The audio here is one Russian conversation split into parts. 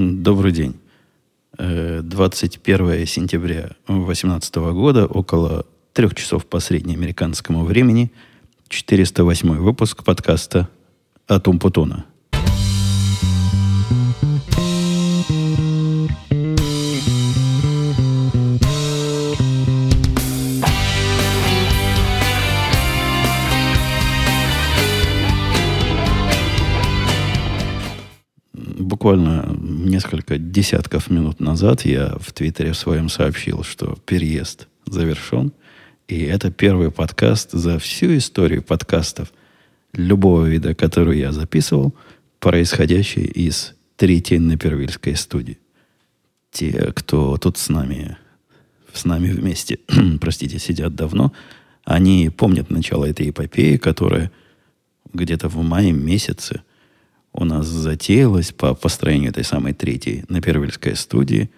Добрый день. 21 э, сентября 2018 года, около трех часов по среднеамериканскому времени, 408 выпуск подкаста «Атум Путона». Несколько десятков минут назад я в Твиттере своем сообщил, что переезд завершен. И это первый подкаст за всю историю подкастов любого вида, который я записывал, происходящий из третьей Напервильской студии. Те, кто тут с нами, с нами вместе, простите, сидят давно, они помнят начало этой эпопеи, которая где-то в мае месяце у нас затеялась по построению этой самой третьей Напервильской студии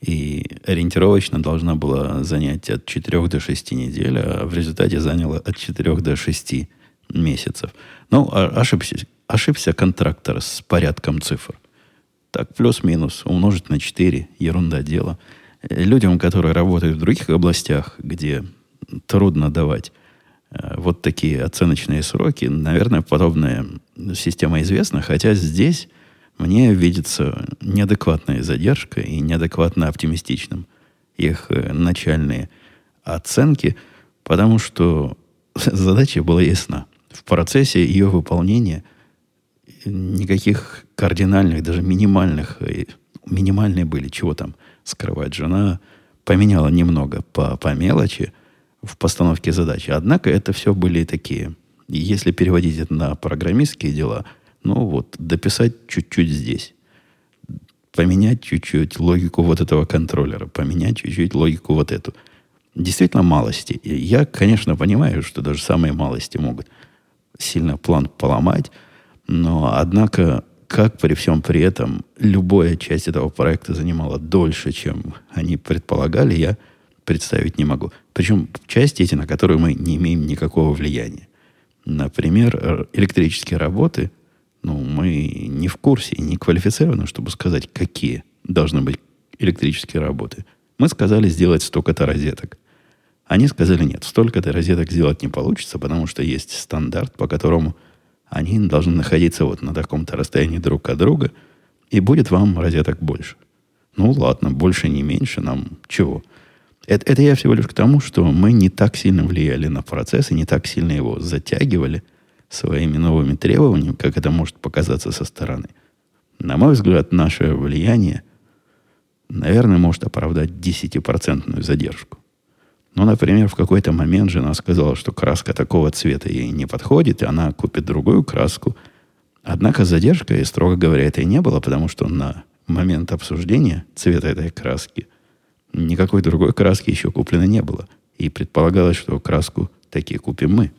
и ориентировочно должна была занять от 4 до 6 недель, а в результате заняла от 4 до 6 месяцев. Ну, а ошибся, ошибся контрактор с порядком цифр. Так, плюс-минус, умножить на 4, ерунда дело. Людям, которые работают в других областях, где трудно давать вот такие оценочные сроки. Наверное, подобная система известна, хотя здесь мне видится неадекватная задержка и неадекватно оптимистичным их э, начальные оценки, потому что задача была ясна. В процессе ее выполнения никаких кардинальных, даже минимальных, э, минимальные были, чего там скрывать. Жена поменяла немного по, по мелочи, в постановке задачи. Однако это все были такие, если переводить это на программистские дела, ну вот, дописать чуть-чуть здесь. Поменять чуть-чуть логику вот этого контроллера, поменять чуть-чуть логику вот эту. Действительно малости. Я, конечно, понимаю, что даже самые малости могут сильно план поломать, но, однако, как при всем при этом любая часть этого проекта занимала дольше, чем они предполагали, я представить не могу. Причем части эти, на которые мы не имеем никакого влияния. Например, электрические работы, ну, мы не в курсе и не квалифицированы, чтобы сказать, какие должны быть электрические работы. Мы сказали сделать столько-то розеток. Они сказали, нет, столько-то розеток сделать не получится, потому что есть стандарт, по которому они должны находиться вот на таком-то расстоянии друг от друга, и будет вам розеток больше. Ну, ладно, больше не меньше, нам чего? Это, это я всего лишь к тому, что мы не так сильно влияли на процесс и не так сильно его затягивали своими новыми требованиями, как это может показаться со стороны. На мой взгляд, наше влияние, наверное, может оправдать 10% задержку. Ну, например, в какой-то момент жена сказала, что краска такого цвета ей не подходит, и она купит другую краску. Однако задержка, и строго говоря, это и не было, потому что на момент обсуждения цвета этой краски – Никакой другой краски еще куплено не было. И предполагалось, что краску такие купим мы.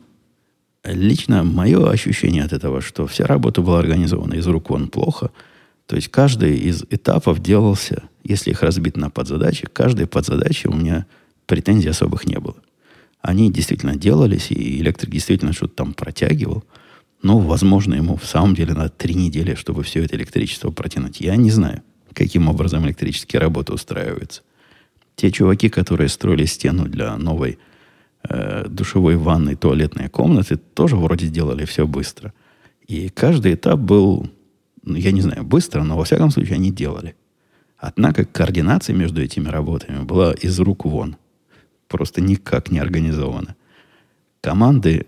Лично мое ощущение от этого, что вся работа была организована из рук вон плохо. То есть каждый из этапов делался, если их разбить на подзадачи, каждой подзадачи у меня претензий особых не было. Они действительно делались, и электрик действительно что-то там протягивал. Но, возможно, ему в самом деле надо три недели, чтобы все это электричество протянуть. Я не знаю, каким образом электрические работы устраиваются. Те чуваки, которые строили стену для новой э, душевой ванной, туалетной комнаты, тоже вроде делали все быстро. И каждый этап был, ну, я не знаю, быстро, но во всяком случае они делали. Однако координация между этими работами была из рук вон. Просто никак не организована. Команды,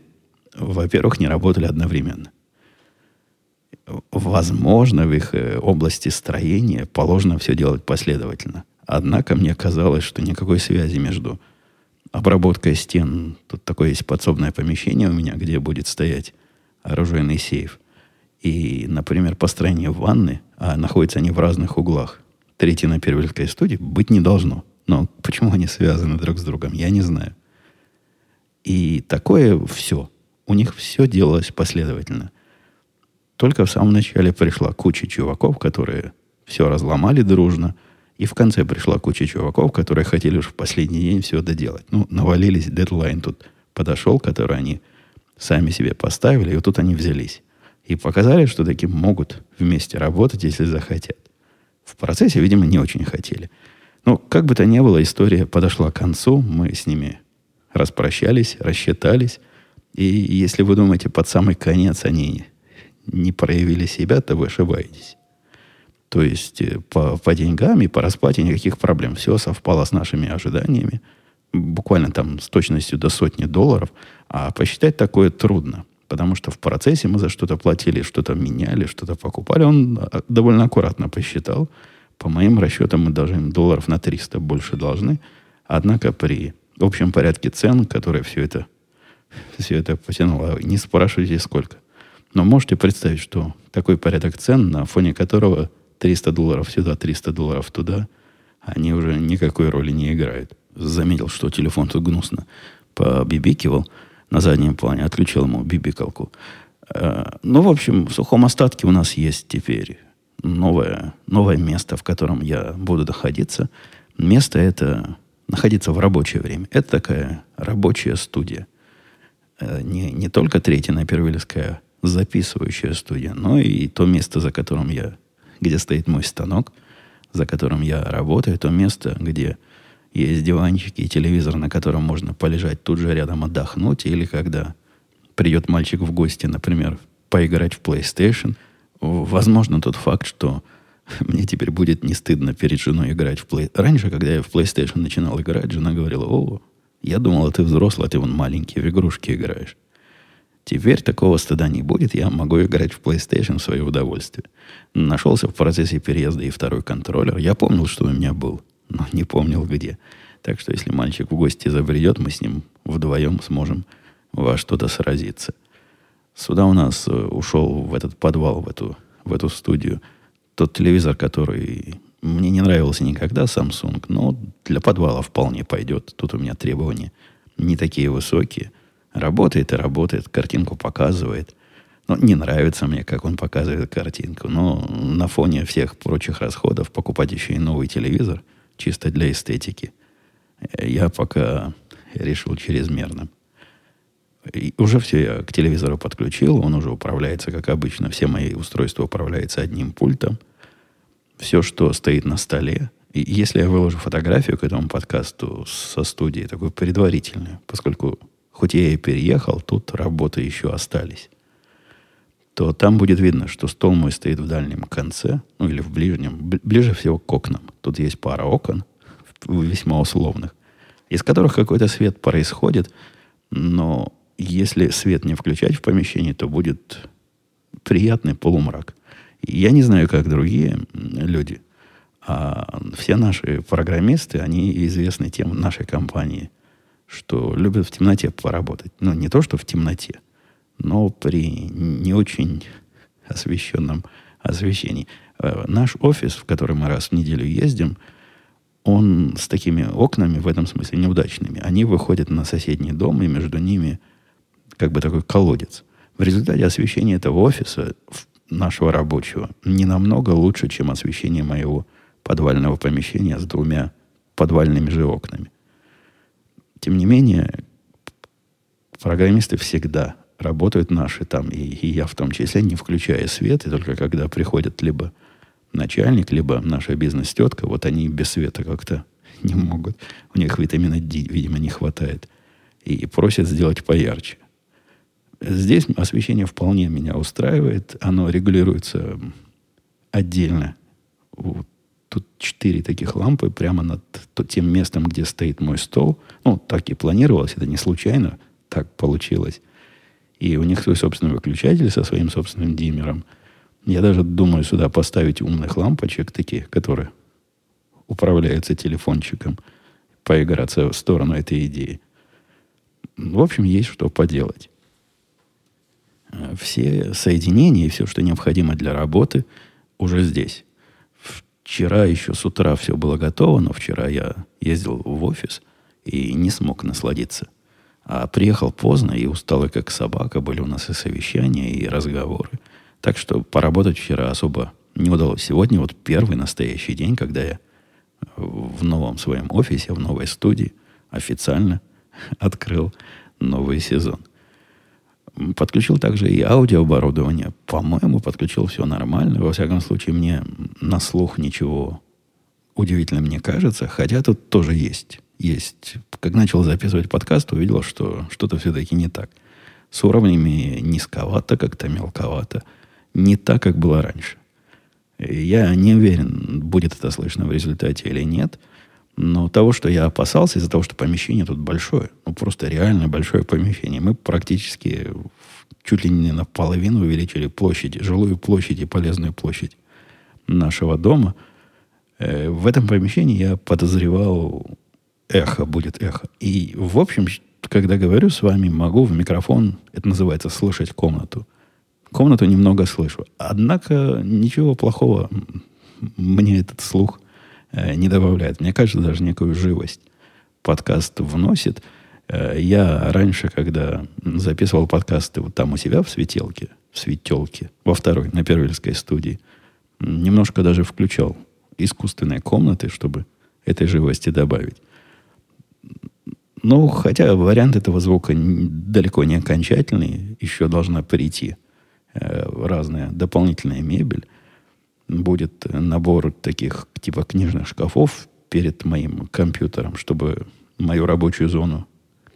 во-первых, не работали одновременно. Возможно, в их э, области строения положено все делать последовательно. Однако мне казалось, что никакой связи между обработкой стен, тут такое есть подсобное помещение у меня, где будет стоять оружейный сейф, и, например, построение ванны, а находятся они в разных углах, третьей на Первильской студии, быть не должно. Но почему они связаны друг с другом, я не знаю. И такое все. У них все делалось последовательно. Только в самом начале пришла куча чуваков, которые все разломали дружно – и в конце пришла куча чуваков, которые хотели уж в последний день все доделать. Ну, навалились, дедлайн тут подошел, который они сами себе поставили, и вот тут они взялись. И показали, что таким могут вместе работать, если захотят. В процессе, видимо, не очень хотели. Но как бы то ни было, история подошла к концу. Мы с ними распрощались, рассчитались. И если вы думаете, под самый конец они не проявили себя, то вы ошибаетесь. То есть э, по, по деньгам и по расплате никаких проблем. Все совпало с нашими ожиданиями. Буквально там с точностью до сотни долларов. А посчитать такое трудно. Потому что в процессе мы за что-то платили, что-то меняли, что-то покупали. Он а, довольно аккуратно посчитал. По моим расчетам, мы даже им долларов на 300 больше должны. Однако при общем порядке цен, которые все это, все это потянуло, не спрашивайте сколько. Но можете представить, что такой порядок цен, на фоне которого 300 долларов сюда, 300 долларов туда, они уже никакой роли не играют. Заметил, что телефон тут гнусно побибикивал на заднем плане, отключил ему бибикалку. Э, ну, в общем, в сухом остатке у нас есть теперь новое, новое место, в котором я буду находиться. Место это находиться в рабочее время. Это такая рабочая студия. Э, не, не только третья Напервильская записывающая студия, но и то место, за которым я, где стоит мой станок, за которым я работаю, то место, где есть диванчики и телевизор, на котором можно полежать тут же рядом отдохнуть, или когда придет мальчик в гости, например, поиграть в PlayStation. Возможно, тот факт, что мне теперь будет не стыдно перед женой играть в Play... Раньше, когда я в PlayStation начинал играть, жена говорила, о, я думала, ты взрослый, а ты вон маленький, в игрушки играешь. Теперь такого стыда не будет, я могу играть в PlayStation в свое удовольствие. Нашелся в процессе переезда и второй контроллер. Я помнил, что у меня был, но не помнил где. Так что если мальчик в гости забредет, мы с ним вдвоем сможем во что-то сразиться. Сюда у нас э, ушел в этот подвал, в эту, в эту студию, тот телевизор, который мне не нравился никогда, Samsung, но для подвала вполне пойдет. Тут у меня требования не такие высокие – Работает и работает, картинку показывает. Но не нравится мне, как он показывает картинку. Но на фоне всех прочих расходов покупать еще и новый телевизор, чисто для эстетики, я пока решил чрезмерно. И уже все я к телевизору подключил, он уже управляется, как обычно. Все мои устройства управляются одним пультом. Все, что стоит на столе. И если я выложу фотографию к этому подкасту со студии, такую предварительную, поскольку хоть я и переехал, тут работы еще остались, то там будет видно, что стол мой стоит в дальнем конце, ну или в ближнем, ближе всего к окнам. Тут есть пара окон, весьма условных, из которых какой-то свет происходит, но если свет не включать в помещении, то будет приятный полумрак. Я не знаю, как другие люди, а все наши программисты, они известны тем нашей компании – что любят в темноте поработать. Ну, не то, что в темноте, но при не очень освещенном освещении. Э, наш офис, в который мы раз в неделю ездим, он с такими окнами, в этом смысле неудачными. Они выходят на соседний дом, и между ними как бы такой колодец. В результате освещение этого офиса, нашего рабочего, не намного лучше, чем освещение моего подвального помещения с двумя подвальными же окнами. Тем не менее, программисты всегда работают наши там, и, и я в том числе, не включая свет, и только когда приходят либо начальник, либо наша бизнес-тетка, вот они без света как-то не могут. У них витамина D, видимо, не хватает. И просят сделать поярче. Здесь освещение вполне меня устраивает. Оно регулируется отдельно Тут четыре таких лампы прямо над тем местом, где стоит мой стол. Ну, так и планировалось, это не случайно, так получилось. И у них свой собственный выключатель со своим собственным диммером. Я даже думаю сюда поставить умных лампочек таких, которые управляются телефончиком, поиграться в сторону этой идеи. В общем, есть что поделать. Все соединения и все, что необходимо для работы, уже здесь. Вчера еще с утра все было готово, но вчера я ездил в офис и не смог насладиться. А приехал поздно и устал, как собака. Были у нас и совещания, и разговоры. Так что поработать вчера особо не удалось. Сегодня вот первый настоящий день, когда я в новом своем офисе, в новой студии официально открыл новый сезон. Подключил также и аудиооборудование. По-моему, подключил все нормально. Во всяком случае, мне на слух ничего удивительного не кажется. Хотя тут тоже есть. Есть. Как начал записывать подкаст, увидел, что что-то все-таки не так. С уровнями низковато, как-то мелковато. Не так, как было раньше. Я не уверен, будет это слышно в результате или нет. Но того, что я опасался, из-за того, что помещение тут большое, ну просто реально большое помещение, мы практически чуть ли не наполовину увеличили площадь, жилую площадь и полезную площадь нашего дома. Э, в этом помещении я подозревал эхо, будет эхо. И, в общем, когда говорю с вами, могу в микрофон, это называется слышать комнату. Комнату немного слышу. Однако ничего плохого мне этот слух не добавляет. Мне кажется, даже некую живость подкаст вносит. Э, я раньше, когда записывал подкасты вот там у себя в светелке, в светелке, во второй, на Первильской студии, немножко даже включал искусственные комнаты, чтобы этой живости добавить. Ну, хотя вариант этого звука далеко не окончательный, еще должна прийти э, разная дополнительная мебель. Будет набор таких типа книжных шкафов перед моим компьютером, чтобы мою рабочую зону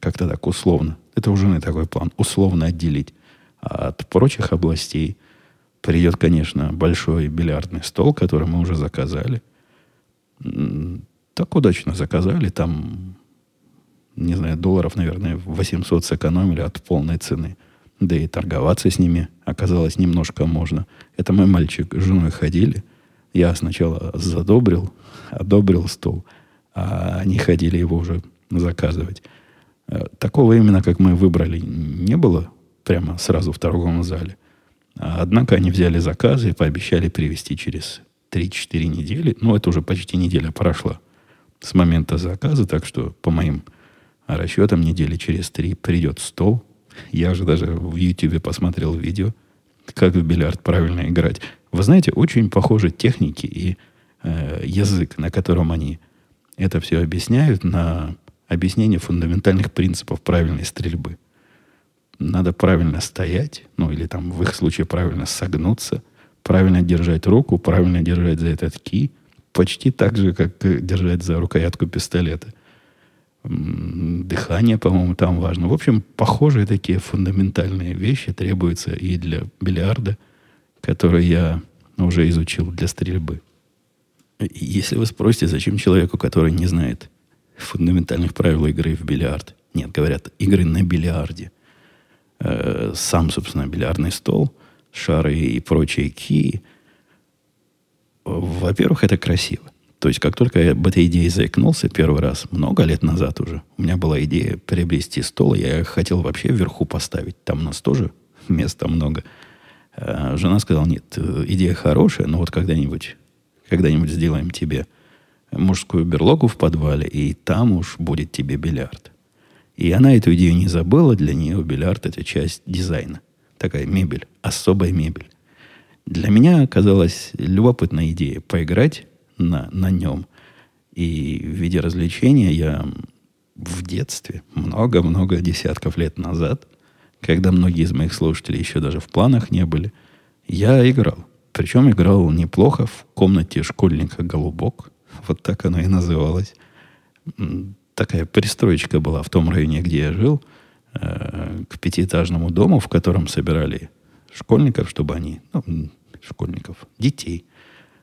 как-то так условно, это уже не такой план, условно отделить от прочих областей. Придет, конечно, большой бильярдный стол, который мы уже заказали. Так удачно заказали. Там не знаю, долларов, наверное, 800 сэкономили от полной цены. Да и торговаться с ними оказалось немножко можно. Это мой мальчик с женой ходили. Я сначала задобрил, одобрил стол, а они ходили его уже заказывать. Э, такого именно, как мы выбрали, не было прямо сразу в торговом зале. Однако они взяли заказы и пообещали привезти через 3-4 недели. Ну, это уже почти неделя прошла с момента заказа, так что по моим расчетом недели через три придет стол. Я же даже в YouTube посмотрел видео, как в бильярд правильно играть. Вы знаете, очень похожи техники и э, язык, на котором они это все объясняют, на объяснение фундаментальных принципов правильной стрельбы. Надо правильно стоять, ну или там в их случае правильно согнуться, правильно держать руку, правильно держать за этот ки, почти так же, как держать за рукоятку пистолета – дыхание, по-моему, там важно. В общем, похожие такие фундаментальные вещи требуются и для бильярда, который я уже изучил для стрельбы. Если вы спросите, зачем человеку, который не знает фундаментальных правил игры в бильярд, нет, говорят, игры на бильярде, э, сам, собственно, бильярдный стол, шары и прочие кии, во-первых, это красиво. То есть, как только я об этой идее заикнулся первый раз, много лет назад уже, у меня была идея приобрести стол, я хотел вообще вверху поставить. Там у нас тоже места много. А жена сказала, нет, идея хорошая, но вот когда-нибудь, когда-нибудь сделаем тебе мужскую берлогу в подвале, и там уж будет тебе бильярд. И она эту идею не забыла, для нее бильярд – это часть дизайна. Такая мебель, особая мебель. Для меня оказалась любопытная идея поиграть на, на нем. И в виде развлечения я в детстве, много-много десятков лет назад, когда многие из моих слушателей еще даже в планах не были, я играл. Причем играл неплохо в комнате школьника «Голубок». Вот так оно и называлось. Такая пристроечка была в том районе, где я жил, э, к пятиэтажному дому, в котором собирали школьников, чтобы они, ну, школьников, детей –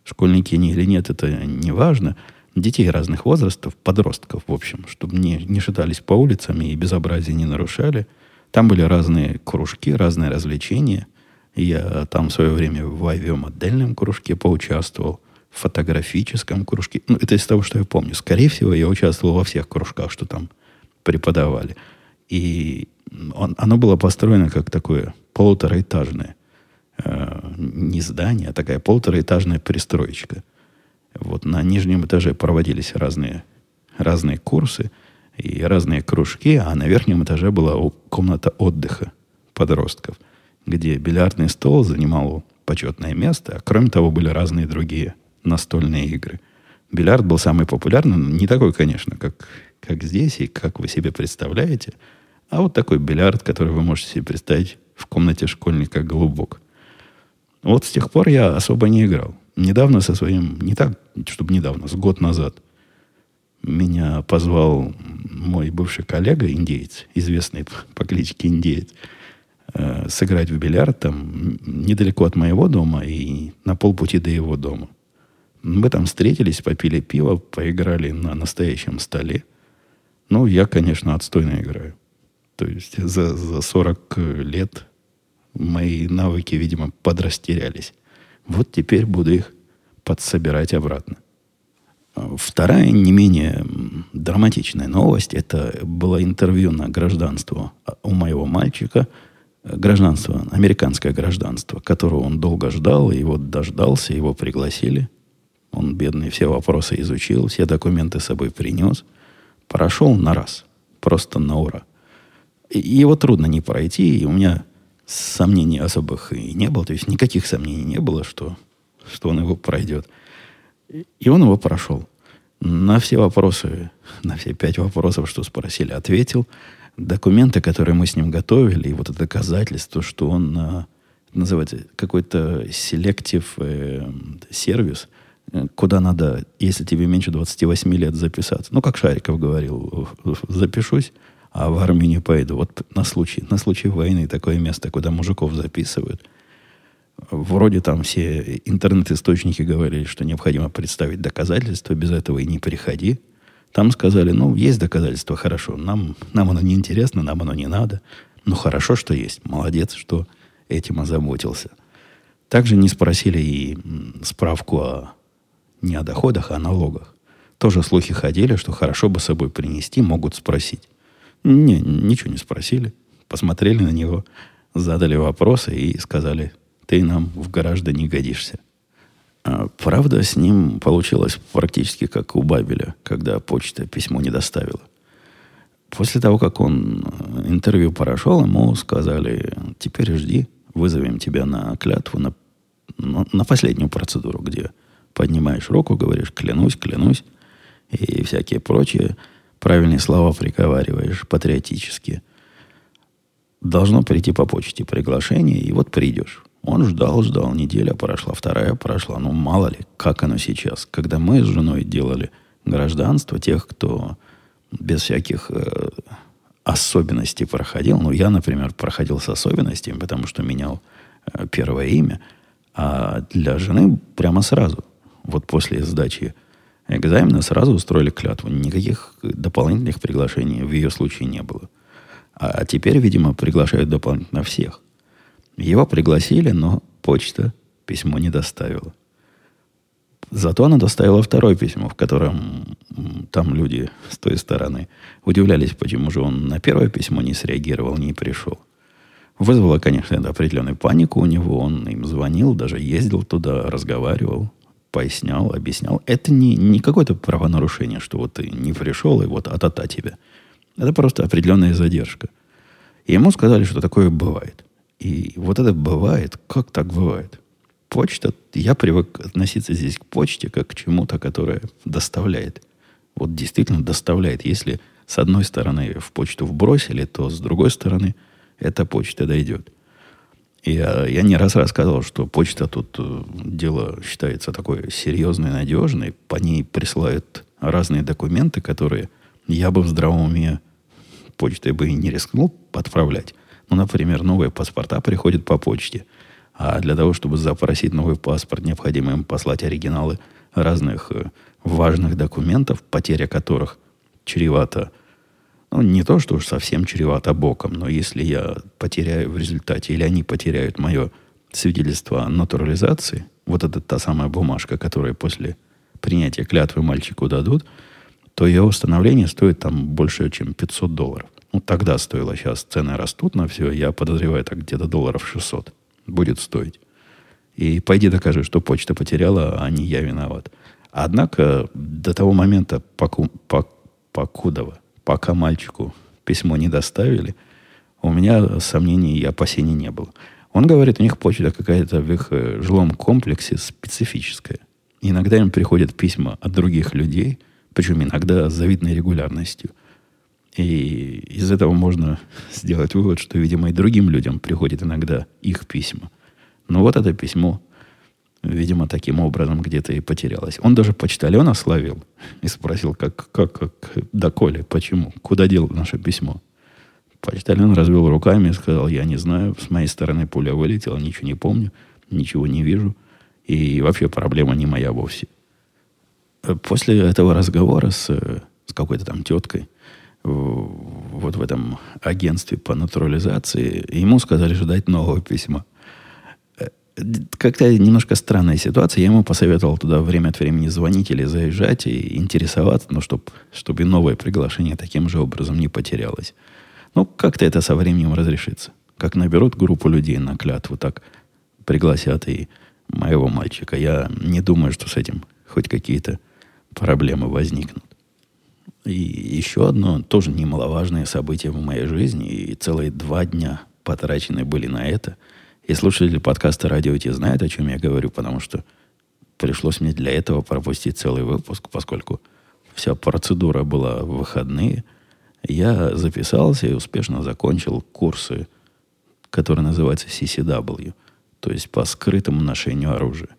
школьники они или нет, это не важно. Детей разных возрастов, подростков, в общем, чтобы не, не шатались по улицам и безобразие не нарушали. Там были разные кружки, разные развлечения. Я там в свое время в авиамодельном кружке поучаствовал, в фотографическом кружке. Ну, это из того, что я помню. Скорее всего, я участвовал во всех кружках, что там преподавали. И он, оно было построено как такое полутораэтажное э, не здание, а такая полутораэтажная пристроечка. Вот на нижнем этаже проводились разные, разные курсы и разные кружки, а на верхнем этаже была комната отдыха подростков, где бильярдный стол занимал почетное место, а кроме того были разные другие настольные игры. Бильярд был самый популярный, не такой, конечно, как, как здесь и как вы себе представляете, а вот такой бильярд, который вы можете себе представить в комнате школьника голубок. Вот с тех пор я особо не играл. Недавно со своим, не так, чтобы недавно, с год назад, меня позвал мой бывший коллега, индеец, известный по кличке Индеец, э, сыграть в бильярд там недалеко от моего дома и на полпути до его дома. Мы там встретились, попили пиво, поиграли на настоящем столе. Ну, я, конечно, отстойно играю. То есть за, за 40 лет мои навыки, видимо, подрастерялись. Вот теперь буду их подсобирать обратно. Вторая, не менее драматичная новость, это было интервью на гражданство у моего мальчика, гражданство, американское гражданство, которого он долго ждал, и вот дождался, его пригласили. Он, бедный, все вопросы изучил, все документы с собой принес. Прошел на раз, просто на ура. И его трудно не пройти, и у меня сомнений особых и не было, то есть никаких сомнений не было, что, что он его пройдет – и он его прошел. На все вопросы, на все пять вопросов, что спросили, ответил. Документы, которые мы с ним готовили, и вот это доказательство, что он а, называется какой-то селектив э, сервис, э, куда надо, если тебе меньше 28 лет, записаться. Ну, как Шариков говорил, запишусь, а в армию не пойду. Вот на случай, на случай войны такое место, куда мужиков записывают – Вроде там все интернет-источники говорили, что необходимо представить доказательства, без этого и не приходи. Там сказали, ну, есть доказательства, хорошо, нам, нам оно не интересно, нам оно не надо. Ну, хорошо, что есть, молодец, что этим озаботился. Также не спросили и справку о, не о доходах, а о налогах. Тоже слухи ходили, что хорошо бы с собой принести, могут спросить. Не, ничего не спросили. Посмотрели на него, задали вопросы и сказали, ты нам в граждане годишься. А, правда, с ним получилось практически как у Бабеля, когда почта письмо не доставила. После того, как он э, интервью прошел, ему сказали, теперь жди, вызовем тебя на клятву, на, на последнюю процедуру, где поднимаешь руку, говоришь «клянусь, клянусь», и всякие прочие правильные слова приговариваешь патриотически. Должно прийти по почте приглашение, и вот придешь. Он ждал, ждал, неделя прошла, вторая прошла. Ну, мало ли, как оно сейчас. Когда мы с женой делали гражданство, тех, кто без всяких э, особенностей проходил, ну, я, например, проходил с особенностями, потому что менял э, первое имя, а для жены прямо сразу, вот после сдачи экзамена, сразу устроили клятву. Никаких дополнительных приглашений в ее случае не было. А теперь, видимо, приглашают дополнительно всех. Его пригласили, но почта письмо не доставила. Зато она доставила второе письмо, в котором там люди с той стороны удивлялись, почему же он на первое письмо не среагировал, не пришел. Вызвало, конечно, определенную панику у него. Он им звонил, даже ездил туда, разговаривал, пояснял, объяснял. Это не, не какое-то правонарушение, что вот ты не пришел, и вот а-та-та тебя. Это просто определенная задержка. И ему сказали, что такое бывает. И вот это бывает. Как так бывает? Почта, я привык относиться здесь к почте как к чему-то, которое доставляет. Вот действительно доставляет. Если с одной стороны в почту вбросили, то с другой стороны эта почта дойдет. Я, я не раз рассказывал, что почта тут э, дело считается такой серьезной, надежной. По ней присылают разные документы, которые я бы в здравом уме почтой бы и не рискнул подправлять. Ну, например, новые паспорта приходят по почте. А для того, чтобы запросить новый паспорт, необходимо им послать оригиналы разных э, важных документов, потеря которых чревата, ну, не то, что уж совсем чревато боком, но если я потеряю в результате, или они потеряют мое свидетельство о натурализации, вот это та самая бумажка, которая после принятия клятвы мальчику дадут, то ее установление стоит там больше, чем 500 долларов. Ну, тогда стоило, сейчас цены растут на все, я подозреваю, так где-то долларов 600 будет стоить. И пойди докажи, что почта потеряла, а не я виноват. Однако до того момента, поку, пок, покудова, пока мальчику письмо не доставили, у меня сомнений и опасений не было. Он говорит, у них почта какая-то в их э, жилом комплексе специфическая. Иногда им приходят письма от других людей, причем иногда с завидной регулярностью – И из этого можно сделать вывод, что, видимо, и другим людям приходит иногда их письма. Но вот это письмо, видимо, таким образом где-то и потерялось. Он даже почтальона словил и спросил, как, как, как, доколе, почему, куда дел наше письмо. Почтальон развел руками и сказал, я не знаю, с моей стороны пуля вылетела, ничего не помню, ничего не вижу. И вообще проблема не моя вовсе. После этого разговора с, с какой-то там теткой, вот в этом агентстве по натурализации, ему сказали ждать нового письма. Как-то немножко странная ситуация. Я ему посоветовал туда время от времени звонить или заезжать и интересоваться, но чтобы чтоб и новое приглашение таким же образом не потерялось. Ну, как-то это со временем разрешится. Как наберут группу людей на клятву, так пригласят и моего мальчика. Я не думаю, что с этим хоть какие-то проблемы возникнут. И еще одно тоже немаловажное событие в моей жизни, и целые два дня потрачены были на это. И слушатели подкаста «Радио Ти» знают, о чем я говорю, потому что пришлось мне для этого пропустить целый выпуск, поскольку вся процедура была в выходные. Я записался и успешно закончил курсы, которые называются CCW, то есть по скрытому ношению оружия.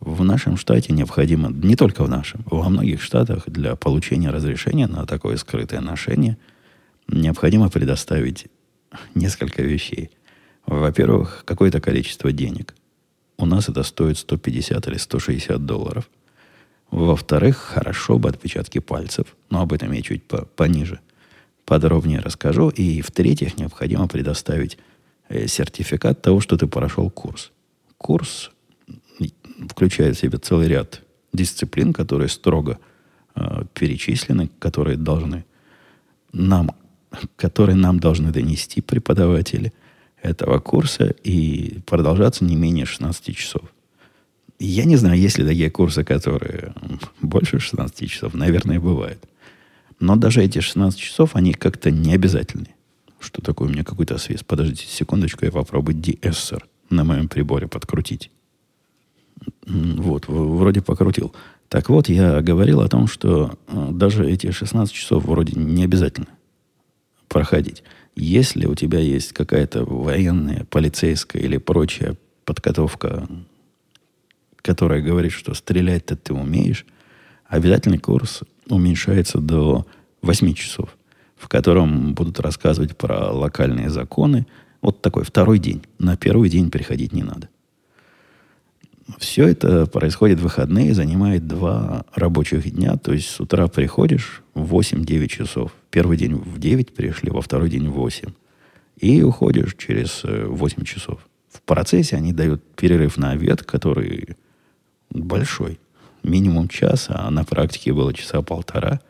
В нашем штате необходимо, не только в нашем, во многих штатах для получения разрешения на такое скрытое ношение необходимо предоставить несколько вещей. Во-первых, какое-то количество денег. У нас это стоит 150 или 160 долларов. Во-вторых, хорошо бы отпечатки пальцев, но об этом я чуть по пониже подробнее расскажу. И в-третьих, необходимо предоставить э, сертификат того, что ты прошел курс. Курс включает в себя целый ряд дисциплин, которые строго э, перечислены, которые должны нам, которые нам должны донести преподаватели этого курса и продолжаться не менее 16 часов. Я не знаю, есть ли такие курсы, которые больше 16 часов. Наверное, бывает. Но даже эти 16 часов, они как-то не обязательны. Что такое у меня какой-то свист? Подождите секундочку, я попробую DSR на моем приборе подкрутить. Вот, вроде покрутил. Так вот, я говорил о том, что э, даже эти 16 часов вроде не обязательно проходить. Если у тебя есть какая-то военная, полицейская или прочая подготовка, которая говорит, что стрелять-то ты умеешь, обязательный курс уменьшается до 8 часов, в котором будут рассказывать про локальные законы. Вот такой второй день. На первый день приходить не надо. Все это происходит в выходные, занимает два рабочих дня. То есть с утра приходишь в 8-9 часов. Первый день в 9 пришли, во второй день в 8. И уходишь через 8 э, часов. В процессе они дают перерыв на обед, который большой. Минимум час, а на практике было часа полтора.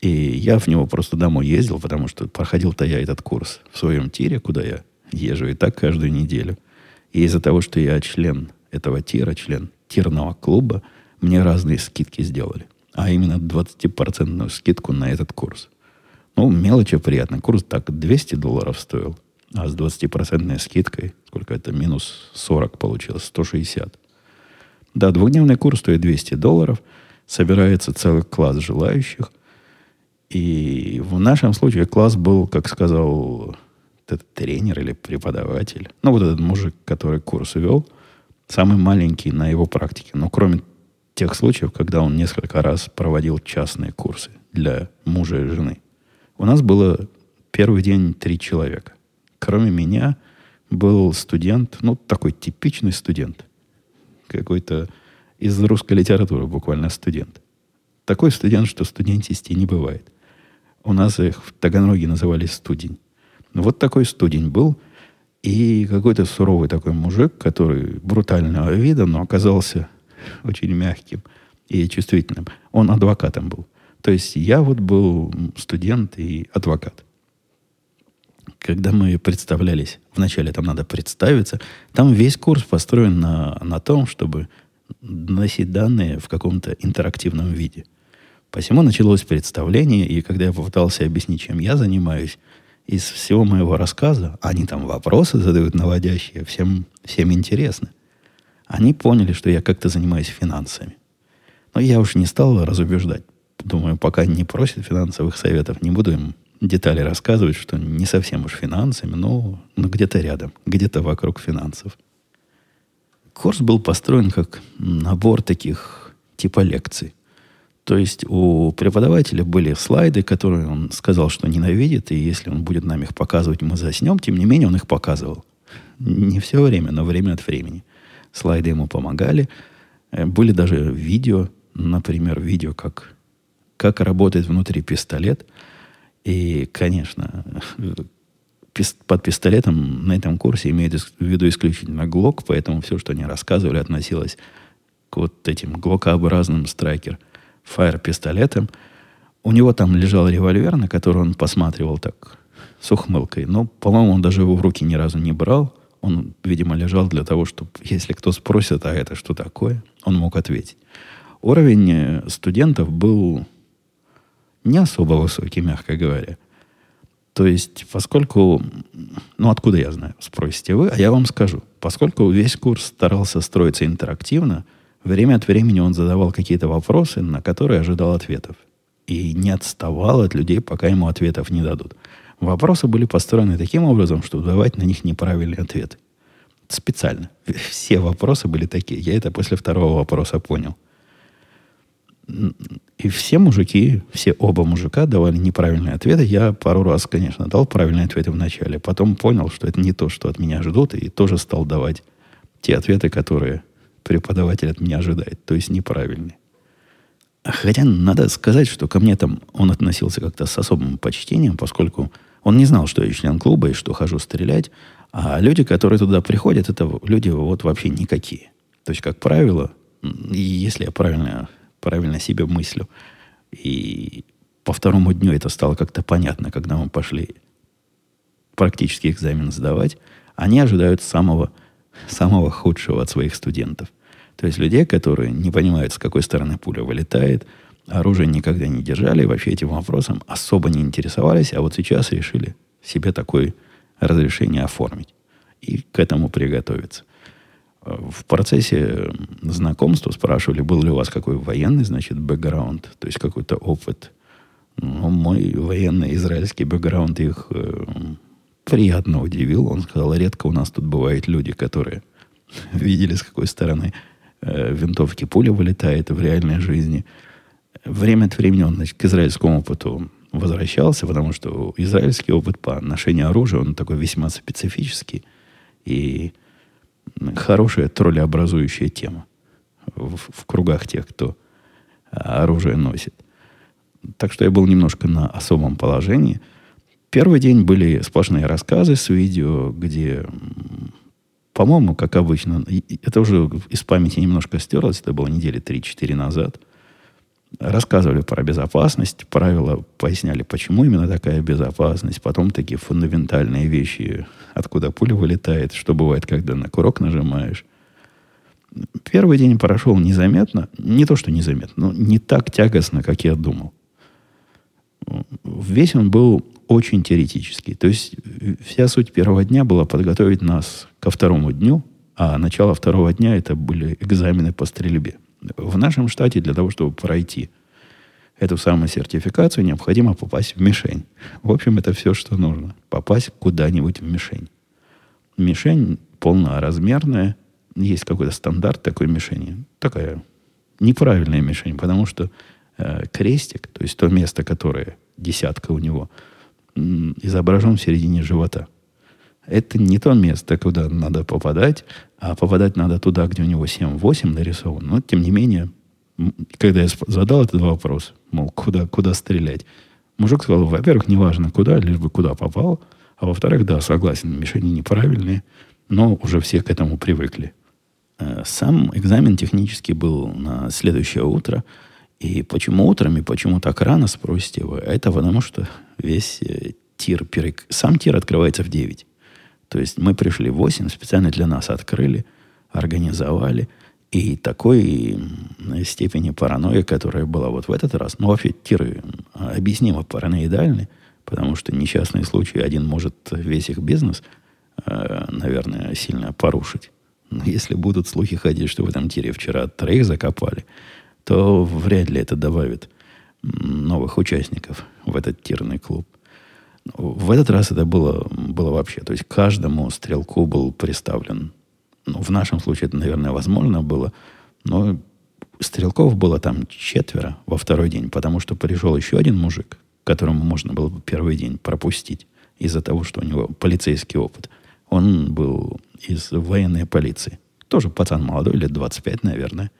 И я в него просто домой ездил, потому что проходил-то я этот курс в своем тире, куда я езжу и так каждую неделю. И из-за того, что я член этого тира, член тирного клуба, мне разные скидки сделали. А именно 20% скидку на этот курс. Ну, мелочи приятно. Курс так 200 долларов стоил. А с 20% скидкой, сколько это, минус 40 получилось, 160. Да, двухдневный курс стоит 200 долларов. Собирается целый класс желающих. И в нашем случае класс был, как сказал этот тренер или преподаватель, ну, вот этот мужик, который курс вел – самый маленький на его практике. Но кроме тех случаев, когда он несколько раз проводил частные курсы для мужа и жены. У нас было первый день три человека. Кроме меня был студент, ну, такой типичный студент. Какой-то из русской литературы буквально студент. Такой студент, что студентисти не бывает. У нас их в Таганроге называли студень. Вот такой студень был – и какой-то суровый такой мужик, который брутального вида, но оказался очень мягким и чувствительным. Он адвокатом был. То есть я вот был студент и адвокат. Когда мы представлялись, вначале там надо представиться, там весь курс построен на, на том, чтобы носить данные в каком-то интерактивном виде. Посему началось представление, и когда я попытался объяснить, чем я занимаюсь, из всего моего рассказа, они там вопросы задают наводящие, всем, всем интересно. Они поняли, что я как-то занимаюсь финансами. Но я уж не стал разубеждать. Думаю, пока не просит финансовых советов, не буду им детали рассказывать, что не совсем уж финансами, но, но где-то рядом, где-то вокруг финансов. Курс был построен как набор таких типа лекций. То есть у преподавателя были слайды, которые он сказал, что ненавидит, и если он будет нам их показывать, мы заснем. Тем не менее, он их показывал. Не все время, но время от времени. Слайды ему помогали. Э, были даже видео, например, видео, как, как работает внутри пистолет. И, конечно, под пистолетом на этом курсе имеют в виду исключительно ГЛОК, поэтому все, что они рассказывали, относилось к вот этим глокообразным страйкер фаер пистолетам. У него там лежал револьвер, на который он посматривал так с ухмылкой. Но, по-моему, он даже его в руки ни разу не брал. Он, видимо, лежал для того, чтобы, если кто спросит, а это что такое, он мог ответить. Уровень э, студентов был не особо высокий, мягко говоря. То есть, поскольку... Ну, откуда я знаю, спросите вы, а я вам скажу. Поскольку весь курс старался строиться интерактивно, время от времени он задавал какие-то вопросы, на которые ожидал ответов. И не отставал от людей, пока ему ответов не дадут. Вопросы были построены таким образом, чтобы давать на них неправильные ответы. Специально. Все вопросы были такие. Я это после второго вопроса понял. И все мужики, все оба мужика давали неправильные ответы. Я пару раз, конечно, дал правильные ответы в начале. Потом понял, что это не то, что от меня ждут, и тоже стал давать те ответы, которые преподаватель от меня ожидает. То есть неправильные. Хотя надо сказать, что ко мне там он относился как-то с особым почтением, поскольку он не знал, что я член клуба и что хожу стрелять. А люди, которые туда приходят, это люди вот вообще никакие. То есть, как правило, если я правильно правильно себе мыслю. И по второму дню это стало как-то понятно, когда мы пошли практически экзамен сдавать. Они ожидают самого, самого худшего от своих студентов. То есть людей, которые не понимают, с какой стороны пуля вылетает, оружие никогда не держали, вообще этим вопросом особо не интересовались, а вот сейчас решили себе такое разрешение оформить и к этому приготовиться в процессе знакомства спрашивали, был ли у вас какой военный, значит, бэкграунд, то есть какой-то опыт. Ну, мой военный израильский бэкграунд их э, приятно удивил. Он сказал, редко у нас тут бывают люди, которые видели, с какой стороны э, винтовки пуля вылетает в реальной жизни. Время от времени он значит, к израильскому опыту возвращался, потому что израильский опыт по ношению оружия, он такой весьма специфический. И хорошая троллеобразующая тема в, в кругах тех, кто оружие носит. Так что я был немножко на особом положении. Первый день были сплошные рассказы с видео, где, по-моему, как обычно, это уже из памяти немножко стерлось, это было недели 3-4 назад – рассказывали про безопасность, правила поясняли, почему именно такая безопасность, потом такие фундаментальные вещи, откуда пуля вылетает, что бывает, когда на курок нажимаешь. Первый день прошел незаметно, не то что незаметно, но не так тягостно, как я думал. Весь он был очень теоретический. То есть вся суть первого дня была подготовить нас ко второму дню, а начало второго дня это были экзамены по стрельбе. В нашем штате для того, чтобы пройти эту самую сертификацию, необходимо попасть в мишень. В общем, это все, что нужно. Попасть куда-нибудь в мишень. Мишень полноразмерная. Есть какой-то стандарт такой мишени. Такая неправильная мишень, потому что э, крестик, то есть то место, которое десятка у него, изображен в середине живота. Это не то место, куда надо попадать, а попадать надо туда, где у него 7-8 нарисован. Но, тем не менее, когда я задал этот вопрос, мол, куда, куда стрелять, мужик сказал, во-первых, неважно куда, лишь бы куда попал, а во-вторых, да, согласен, мишени неправильные, но уже все к этому привыкли. Э, сам экзамен технически был на следующее утро. И почему утром, и почему так рано, спросите вы? Это потому, что весь э, тир, сам тир открывается в 9. То есть мы пришли в 8, специально для нас открыли, организовали. И такой степени паранойи, которая была вот в этот раз, ну, вообще тиры объяснимо параноидальны, потому что несчастный случай один может весь их бизнес, э, наверное, сильно порушить. Но если будут слухи ходить, что в этом тире вчера троих закопали, то вряд ли это добавит новых участников в этот тирный клуб. В этот раз это было, было вообще. То есть каждому стрелку был представлен. Ну, в нашем случае это, наверное, возможно было. Но стрелков было там четверо во второй день, потому что пришел еще один мужик, которому можно было бы первый день пропустить из-за того, что у него полицейский опыт. Он был из военной полиции. Тоже пацан молодой, лет 25, наверное.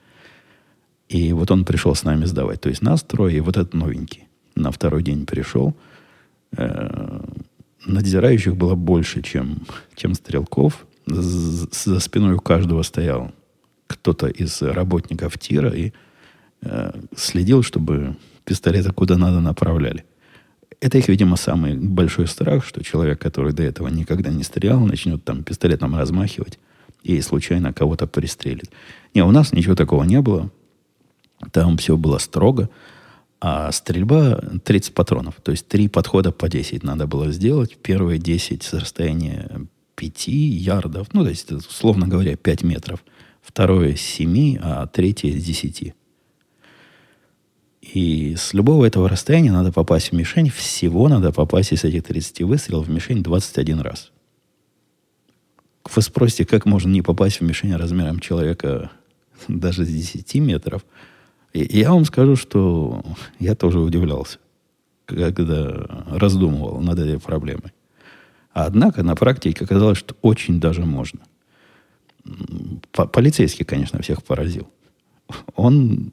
И вот он пришел с нами сдавать. То есть нас трое, и вот этот новенький. На второй день пришел. Э, надзирающих было больше, чем, чем стрелков. За спиной у каждого стоял кто-то из работников тира и э, следил, чтобы пистолеты куда надо направляли. Это их, видимо, самый большой страх, что человек, который до этого никогда не стрелял, начнет там пистолетом размахивать и случайно кого-то пристрелит. Не, у нас ничего такого не было. Там все было строго. А стрельба 30 патронов. То есть три подхода по 10 надо было сделать. Первые 10 с расстояния 5 ярдов. Ну, то есть, условно говоря, 5 метров. Второе с 7, а третье с 10. И с любого этого расстояния надо попасть в мишень. Всего надо попасть из этих 30 выстрелов в мишень 21 раз. Вы спросите, как можно не попасть в мишень размером человека даже с 10 метров – и я вам скажу, что я тоже удивлялся, когда раздумывал над этой проблемой. Однако на практике оказалось, что очень даже можно. Полицейский, конечно, всех поразил. Он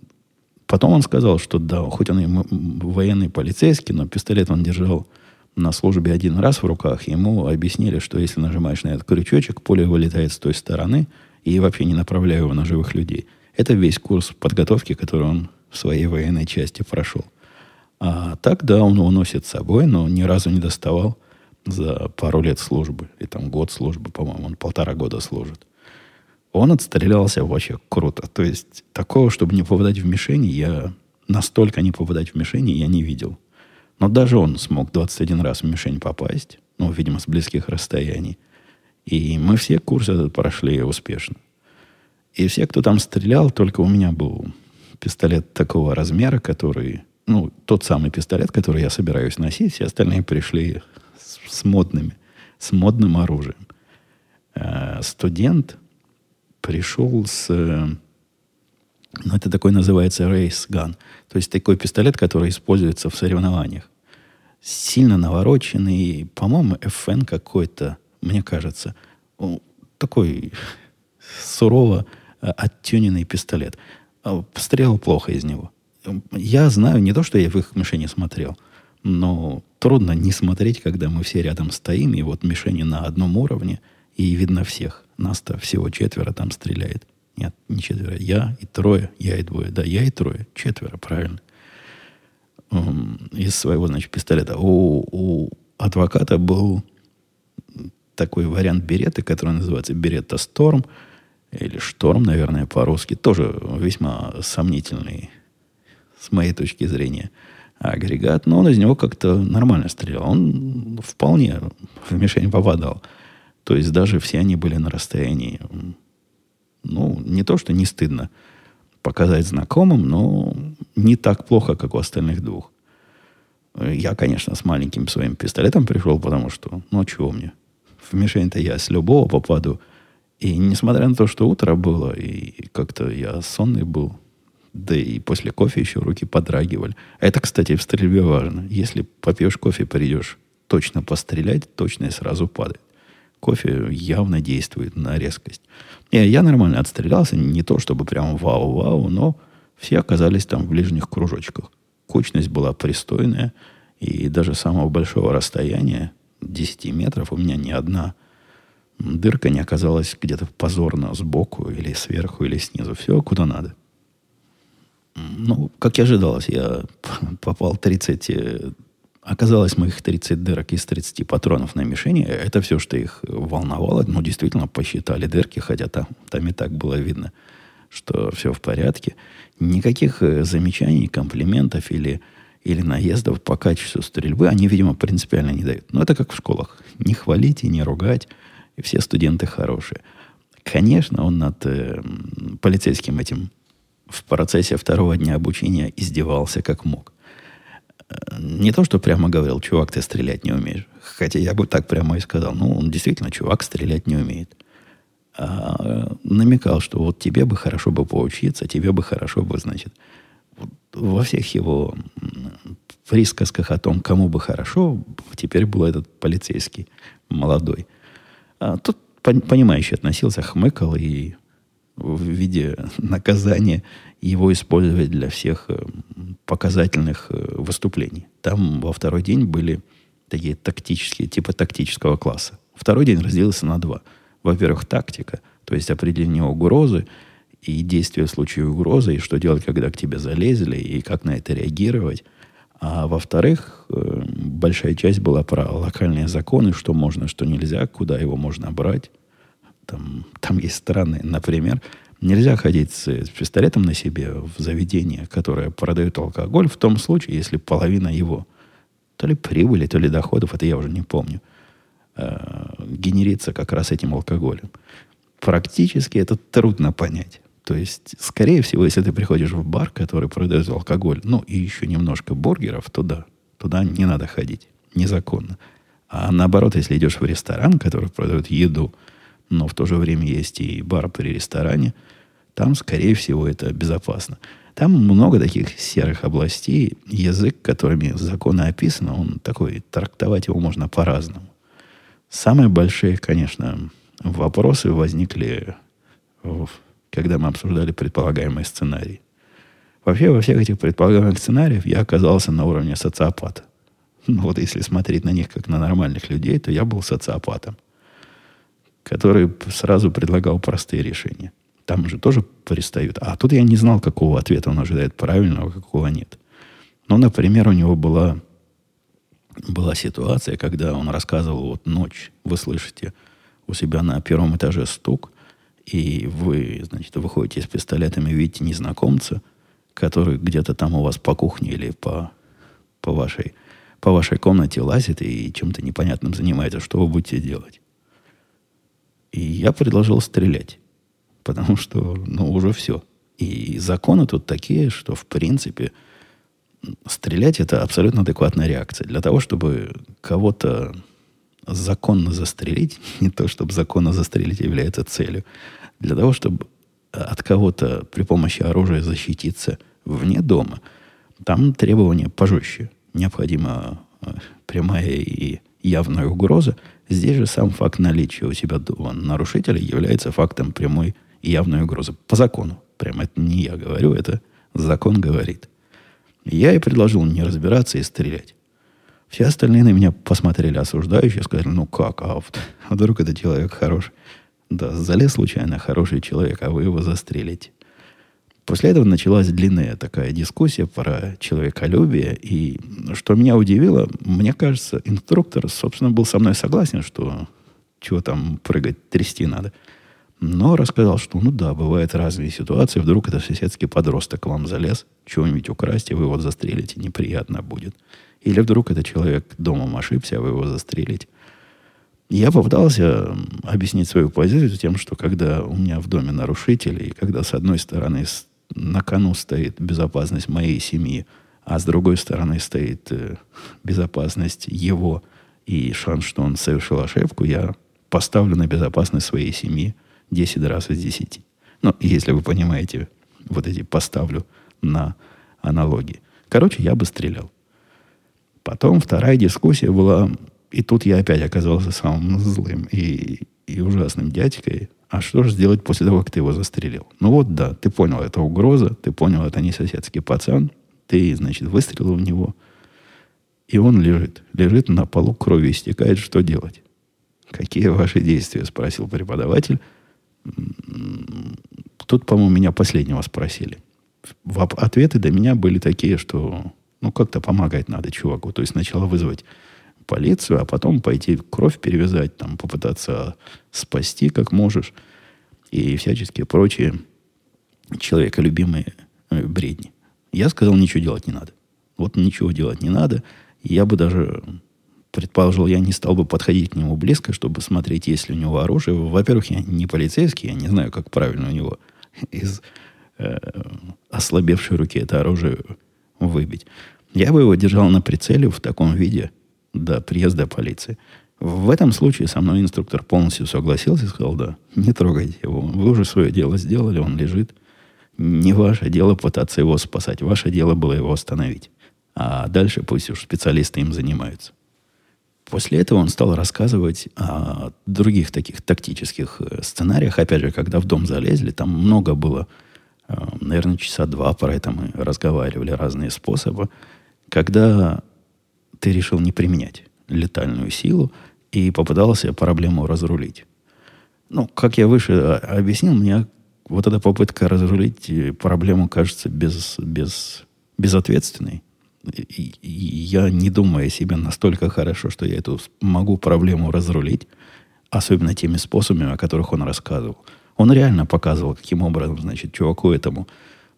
Потом он сказал, что да, хоть он и военный полицейский, но пистолет он держал на службе один раз в руках. Ему объяснили, что если нажимаешь на этот крючочек, поле вылетает с той стороны и вообще не направляя его на живых людей – это весь курс подготовки, который он в своей военной части прошел. А так, да, он его носит с собой, но ни разу не доставал за пару лет службы. И там год службы, по-моему, он полтора года служит. Он отстрелялся вообще круто. То есть такого, чтобы не попадать в мишени, я настолько не попадать в мишени, я не видел. Но даже он смог 21 раз в мишень попасть. Ну, видимо, с близких расстояний. И мы все курс этот прошли успешно. И все, кто там стрелял, только у меня был пистолет такого размера, который, ну, тот самый пистолет, который я собираюсь носить, все остальные пришли с, с модными, с модным оружием. А студент пришел с, ну, это такой называется race gun, то есть такой пистолет, который используется в соревнованиях. Сильно навороченный, по-моему, FN какой-то, мне кажется, такой сурово Э, оттюненный пистолет. А, стрелял плохо из него. Я знаю не то, что я в их мишени смотрел, но трудно не смотреть, когда мы все рядом стоим, и вот мишени на одном уровне, и видно всех. Нас-то всего четверо там стреляет. Нет, не четверо. Я и трое. Я и двое. Да, я и трое. Четверо, правильно. Из своего, значит, пистолета. У, у адвоката был такой вариант береты, который называется берета Storm – или шторм, наверное, по-русски, тоже весьма сомнительный, с моей точки зрения, агрегат, но он из него как-то нормально стрелял. Он вполне в мишень попадал. То есть даже все они были на расстоянии, ну, не то, что не стыдно показать знакомым, но не так плохо, как у остальных двух. Я, конечно, с маленьким своим пистолетом пришел, потому что, ну, чего мне? В мишень-то я с любого попаду – и несмотря на то, что утро было, и как-то я сонный был, да и после кофе еще руки подрагивали. Это, кстати, в стрельбе важно. Если попьешь кофе, придешь точно пострелять, точно и сразу падает. Кофе явно действует на резкость. И я нормально отстрелялся, не то чтобы прям вау-вау, но все оказались там в ближних кружочках. Кучность была пристойная, и даже самого большого расстояния, 10 метров, у меня ни одна дырка не оказалась где-то позорно сбоку или сверху или снизу. Все куда надо. Ну, как и ожидалось, я попал 30... Э, оказалось моих 30 дырок из 30 патронов на мишени. Это все, что их волновало. Ну, действительно, посчитали дырки, хотя там, там и так было видно, что все в порядке. Никаких э, замечаний, комплиментов или, или наездов по качеству стрельбы они, видимо, принципиально не дают. Но это как в школах. Не хвалить и не ругать и все студенты хорошие. Конечно, он над э, полицейским этим в процессе второго дня обучения издевался как мог. не то, что прямо говорил, чувак, ты стрелять не умеешь. Хотя я бы так прямо и сказал. Ну, он действительно, чувак, стрелять не умеет. А, намекал, что вот тебе бы хорошо бы поучиться, тебе бы хорошо бы, значит, во всех его присказках о том, кому бы хорошо, теперь был этот полицейский молодой. А тут понимающий относился, хмыкал и в виде наказания его использовать для всех э, показательных э, выступлений. Там во второй день были такие тактические, типа тактического класса. Второй день разделился на два. Во-первых, тактика, то есть определение угрозы и действия в случае угрозы, и что делать, когда к тебе залезли, и как на это реагировать. А во-вторых, э, большая часть была про локальные законы, что можно, что нельзя, куда его можно брать. Там, там есть страны, например, нельзя ходить с, с пистолетом на себе в заведение, которое продает алкоголь, в том случае, если половина его то ли прибыли, то ли доходов, это я уже не помню, э, генерится как раз этим алкоголем. Практически это трудно понять. То есть, скорее всего, если ты приходишь в бар, который продает алкоголь, ну и еще немножко бургеров, то да, туда не надо ходить. Незаконно. А наоборот, если идешь в ресторан, который продает еду, но в то же время есть и бар при ресторане, там, скорее всего, это безопасно. Там много таких серых областей. Язык, которыми законы описаны, он такой, трактовать его можно по-разному. Самые большие, конечно, вопросы возникли, когда мы обсуждали предполагаемый сценарий. Вообще, во всех этих предполагаемых сценариях я оказался на уровне социопата. Ну, вот если смотреть на них как на нормальных людей, то я был социопатом который сразу предлагал простые решения. Там же тоже пристают. А тут я не знал, какого ответа он ожидает правильного, какого нет. Ну, например, у него была, была ситуация, когда он рассказывал, вот ночь, вы слышите у себя на первом этаже стук, и вы, значит, выходите с пистолетами, видите незнакомца, который где-то там у вас по кухне или по, по, вашей, по вашей комнате лазит и чем-то непонятным занимается. Что вы будете делать? И я предложил стрелять. Потому что, ну, уже все. И законы тут такие, что, в принципе, стрелять это абсолютно адекватная реакция. Для того, чтобы кого-то законно застрелить, не то, чтобы законно застрелить является целью, для того, чтобы от кого-то при помощи оружия защититься вне дома, там требования пожестче. Необходима э, прямая и явная угроза, Здесь же сам факт наличия у себя дома нарушителя является фактом прямой и явной угрозы. По закону. Прямо это не я говорю, это закон говорит. Я и предложил не разбираться и стрелять. Все остальные на меня посмотрели осуждающе, сказали, ну как, а, а вдруг это человек хороший. Да, залез случайно хороший человек, а вы его застрелите. После этого началась длинная такая дискуссия про человеколюбие. И что меня удивило, мне кажется, инструктор, собственно, был со мной согласен, что чего там прыгать, трясти надо. Но рассказал, что ну да, бывают разные ситуации. Вдруг это соседский подросток к вам залез, чего-нибудь украсть, и вы его застрелите, неприятно будет. Или вдруг это человек домом ошибся, а вы его застрелите. Я попытался объяснить свою позицию тем, что когда у меня в доме нарушители, и когда с одной стороны на кону стоит безопасность моей семьи, а с другой стороны стоит э, безопасность его и шанс, что он совершил ошибку, я поставлю на безопасность своей семьи 10 раз из 10. Ну, если вы понимаете, вот эти поставлю на аналогии. Короче, я бы стрелял. Потом вторая дискуссия была, и тут я опять оказался самым злым и, и ужасным дядькой, а что же сделать после того, как ты его застрелил? Ну вот да, ты понял, это угроза, ты понял, это не соседский пацан, ты, значит, выстрелил в него, и он лежит. Лежит на полу, крови истекает, что делать? Какие ваши действия? Спросил преподаватель. Тут, по-моему, меня последнего спросили. Ответы до меня были такие, что ну как-то помогать надо чуваку. То есть сначала вызвать полицию, а потом пойти кровь перевязать, там, попытаться спасти как можешь и всяческие прочие человеколюбимые э, бредни. Я сказал, ничего делать не надо. Вот ничего делать не надо. Я бы даже предположил, я не стал бы подходить к нему близко, чтобы смотреть, есть ли у него оружие. Во-первых, я не полицейский, я не знаю, как правильно у него из э, ослабевшей руки это оружие выбить. Я бы его держал на прицеле в таком виде до приезда полиции. В этом случае со мной инструктор полностью согласился и сказал, да, не трогайте его. Вы уже свое дело сделали, он лежит. Не ваше дело пытаться его спасать. Ваше дело было его остановить. А дальше пусть уж специалисты им занимаются. После этого он стал рассказывать о других таких тактических э, сценариях. Опять же, когда в дом залезли, там много было, э, наверное, часа два про это мы разговаривали, разные способы. Когда ты решил не применять летальную силу и попытался проблему разрулить. Ну, как я выше а, объяснил, мне вот эта попытка разрулить э, проблему кажется без, без, безответственной. И, и я не думаю о себе настолько хорошо, что я эту могу проблему разрулить, особенно теми способами, о которых он рассказывал. Он реально показывал, каким образом, значит, чуваку этому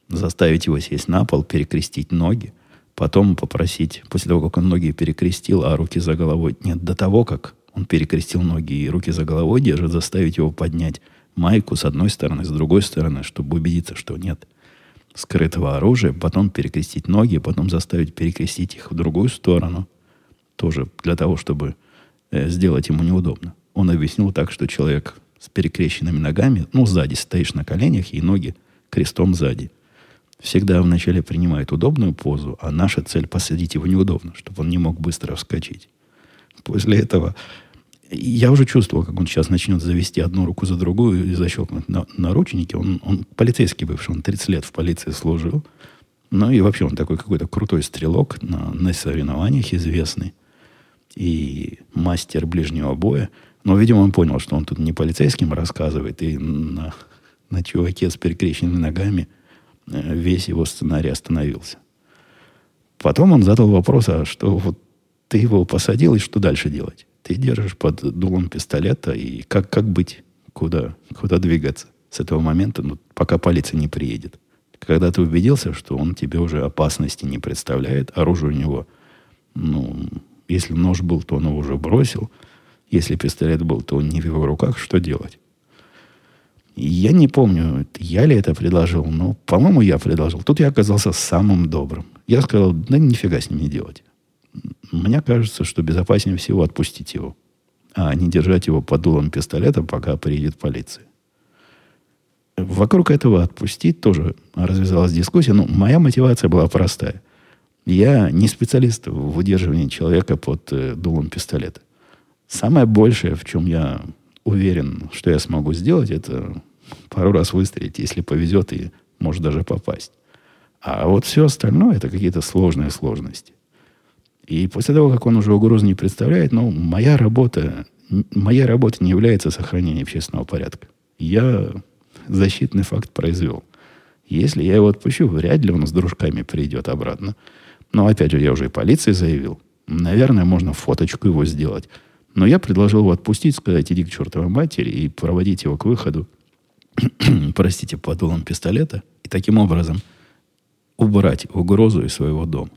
заставить его сесть на пол, перекрестить ноги, потом попросить, после того, как он ноги перекрестил, а руки за головой, нет, до того, как он перекрестил ноги и руки за головой держит, заставить его поднять майку с одной стороны, с другой стороны, чтобы убедиться, что нет скрытого оружия, потом перекрестить ноги, потом заставить перекрестить их в другую сторону, тоже для того, чтобы э, сделать ему неудобно. Он объяснил так, что человек с перекрещенными ногами, ну, сзади стоишь на коленях, и ноги крестом сзади. Всегда вначале принимает удобную позу, а наша цель посадить его неудобно, чтобы он не мог быстро вскочить. После этого я уже чувствовал, как он сейчас начнет завести одну руку за другую и защелкнуть на, наручники. Он, он полицейский бывший, он 30 лет в полиции служил. Ну и вообще он такой какой-то крутой стрелок на, на соревнованиях известный. И мастер ближнего боя. Но, видимо, он понял, что он тут не полицейским рассказывает, и на, на чуваке с перекрещенными ногами весь его сценарий остановился. Потом он задал вопрос, а что вот ты его посадил, и что дальше делать? Ты держишь под дулом пистолета, и как, как быть? Куда, куда двигаться с этого момента, ну, пока полиция не приедет? Когда ты убедился, что он тебе уже опасности не представляет, оружие у него, ну, если нож был, то он его уже бросил, если пистолет был, то он не в его руках, что делать? Я не помню, я ли это предложил, но, по-моему, я предложил. Тут я оказался самым добрым. Я сказал, да нифига с ним не делать. Мне кажется, что безопаснее всего отпустить его, а не держать его под дулом пистолета, пока приедет полиция. Вокруг этого отпустить тоже развязалась дискуссия. Но моя мотивация была простая. Я не специалист в удерживании человека под э, дулом пистолета. Самое большее, в чем я уверен, что я смогу сделать, это пару раз выстрелить, если повезет, и может даже попасть. А вот все остальное это какие-то сложные сложности. И после того, как он уже угрозу не представляет, ну, моя работа, моя работа не является сохранением общественного порядка. Я защитный факт произвел. Если я его отпущу, вряд ли он с дружками придет обратно. Но опять же, я уже и полиции заявил. Наверное, можно фоточку его сделать. Но я предложил его отпустить, сказать, иди к чертовой матери и проводить его к выходу, простите, под дулом пистолета, и таким образом убрать угрозу из своего дома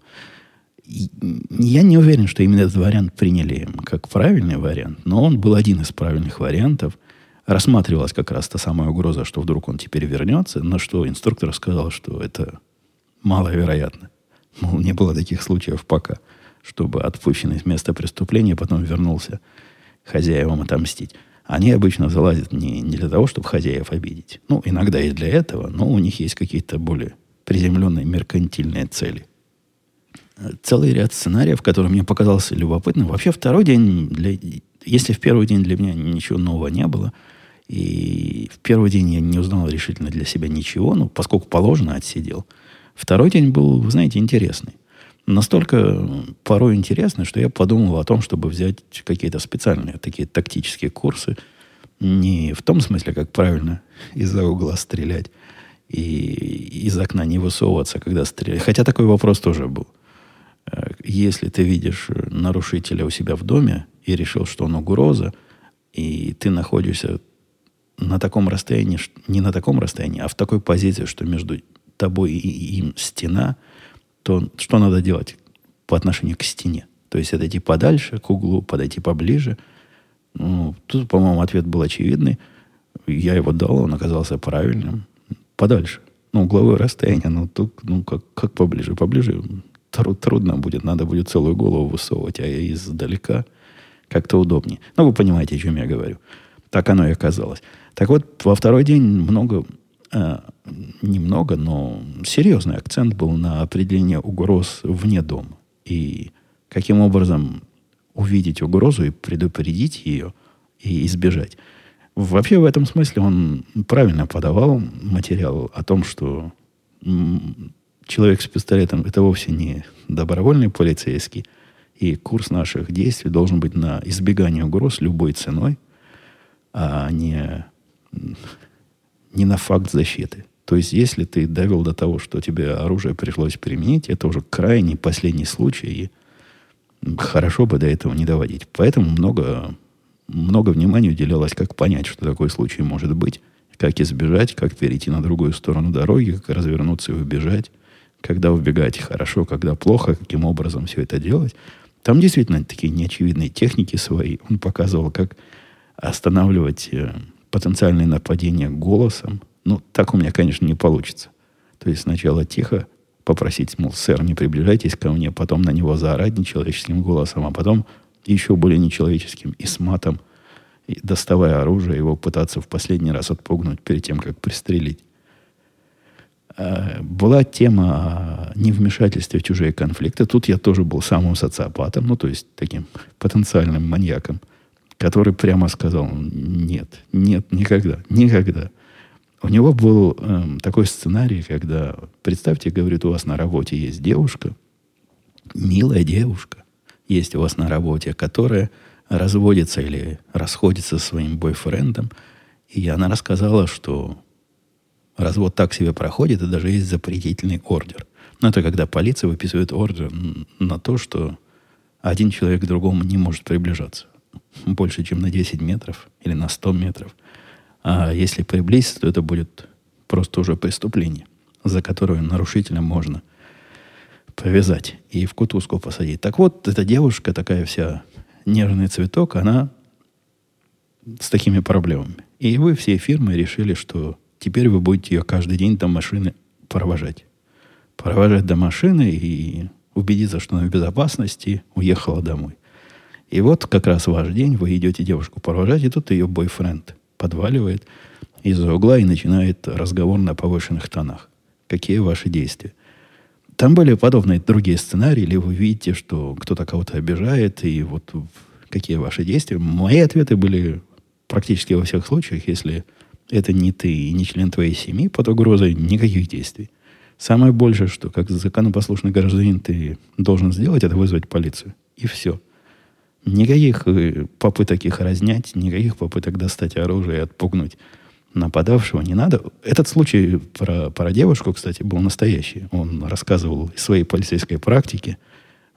я не уверен, что именно этот вариант приняли как правильный вариант, но он был один из правильных вариантов. Рассматривалась как раз та самая угроза, что вдруг он теперь вернется, на что инструктор сказал, что это маловероятно. Мол, не было таких случаев пока, чтобы отпущенный с места преступления потом вернулся хозяевам отомстить. Они обычно залазят не, не для того, чтобы хозяев обидеть. Ну, иногда и для этого, но у них есть какие-то более приземленные меркантильные цели – целый ряд сценариев, который мне показался любопытным. Вообще второй день, для, если в первый день для меня ничего нового не было, и в первый день я не узнал решительно для себя ничего, ну, поскольку положено, отсидел. Второй день был, вы знаете, интересный. Настолько порой интересный, что я подумал о том, чтобы взять какие-то специальные такие тактические курсы. Не в том смысле, как правильно из-за угла стрелять и из окна не высовываться, когда стрелять. Хотя такой вопрос тоже был. Э, если ты видишь нарушителя у себя в доме и решил, что он угроза, и ты находишься на таком расстоянии, не на таком расстоянии, а в такой позиции, что между тобой и им стена, то что надо делать по отношению к стене? То есть отойти подальше, к углу, подойти поближе. Ну, тут, по-моему, ответ был очевидный. Я его дал, он оказался правильным. Подальше. Ну, угловое расстояние, ну, тут, ну, как, как поближе? Поближе труд, трудно будет, надо будет целую голову высовывать, а издалека как-то удобнее. Ну, вы понимаете, о чем я говорю. Так оно и оказалось. Так вот, во второй день много, э, немного, но серьезный акцент был на определение угроз вне дома. И каким образом увидеть угрозу и предупредить ее и избежать. Вообще в этом смысле он правильно подавал материал о том, что человек с пистолетом это вовсе не добровольный полицейский, и курс наших действий должен быть на избегание угроз любой ценой, а не, не на факт защиты. То есть, если ты довел до того, что тебе оружие пришлось применить, это уже крайний последний случай, и хорошо бы до этого не доводить. Поэтому много, много внимания уделялось, как понять, что такой случай может быть, как избежать, как перейти на другую сторону дороги, как развернуться и убежать, когда убегать хорошо, когда плохо, каким образом все это делать. Там действительно такие неочевидные техники свои. Он показывал, как останавливать потенциальные нападения голосом. Ну, так у меня, конечно, не получится. То есть сначала тихо, попросить, мол, сэр, не приближайтесь ко мне, потом на него заорать нечеловеческим голосом, а потом еще более нечеловеческим и с матом, и доставая оружие, его пытаться в последний раз отпугнуть перед тем, как пристрелить. А, была тема о невмешательстве в чужие конфликты. Тут я тоже был самым социопатом, ну, то есть таким потенциальным маньяком, который прямо сказал, нет, нет, никогда, никогда. У него был эм, такой сценарий, когда, представьте, говорит, у вас на работе есть девушка, милая девушка, есть у вас на работе, которая разводится или расходится со своим бойфрендом, и она рассказала, что развод так себе проходит, и даже есть запретительный ордер. Но это когда полиция выписывает ордер на то, что один человек к другому не может приближаться больше, чем на 10 метров или на 100 метров – а если приблизиться, то это будет просто уже преступление, за которое нарушителя можно повязать и в кутузку посадить. Так вот, эта девушка, такая вся нежный цветок, она с такими проблемами. И вы, все фирмы, решили, что теперь вы будете ее каждый день до машины провожать. Провожать до машины и убедиться, что она в безопасности, уехала домой. И вот как раз ваш день, вы идете девушку провожать, и тут ее бойфренд – подваливает из-за угла и начинает разговор на повышенных тонах. Какие ваши действия? Там были подобные другие сценарии, или вы видите, что кто-то кого-то обижает, и вот какие ваши действия. Мои ответы были практически во всех случаях, если это не ты и не член твоей семьи, под угрозой никаких действий. Самое большее, что как законопослушный гражданин ты должен сделать, это вызвать полицию. И все. Никаких э, попыток их разнять, никаких попыток достать оружие и отпугнуть нападавшего не надо. Этот случай про, про девушку, кстати, был настоящий. Он рассказывал из своей полицейской практики.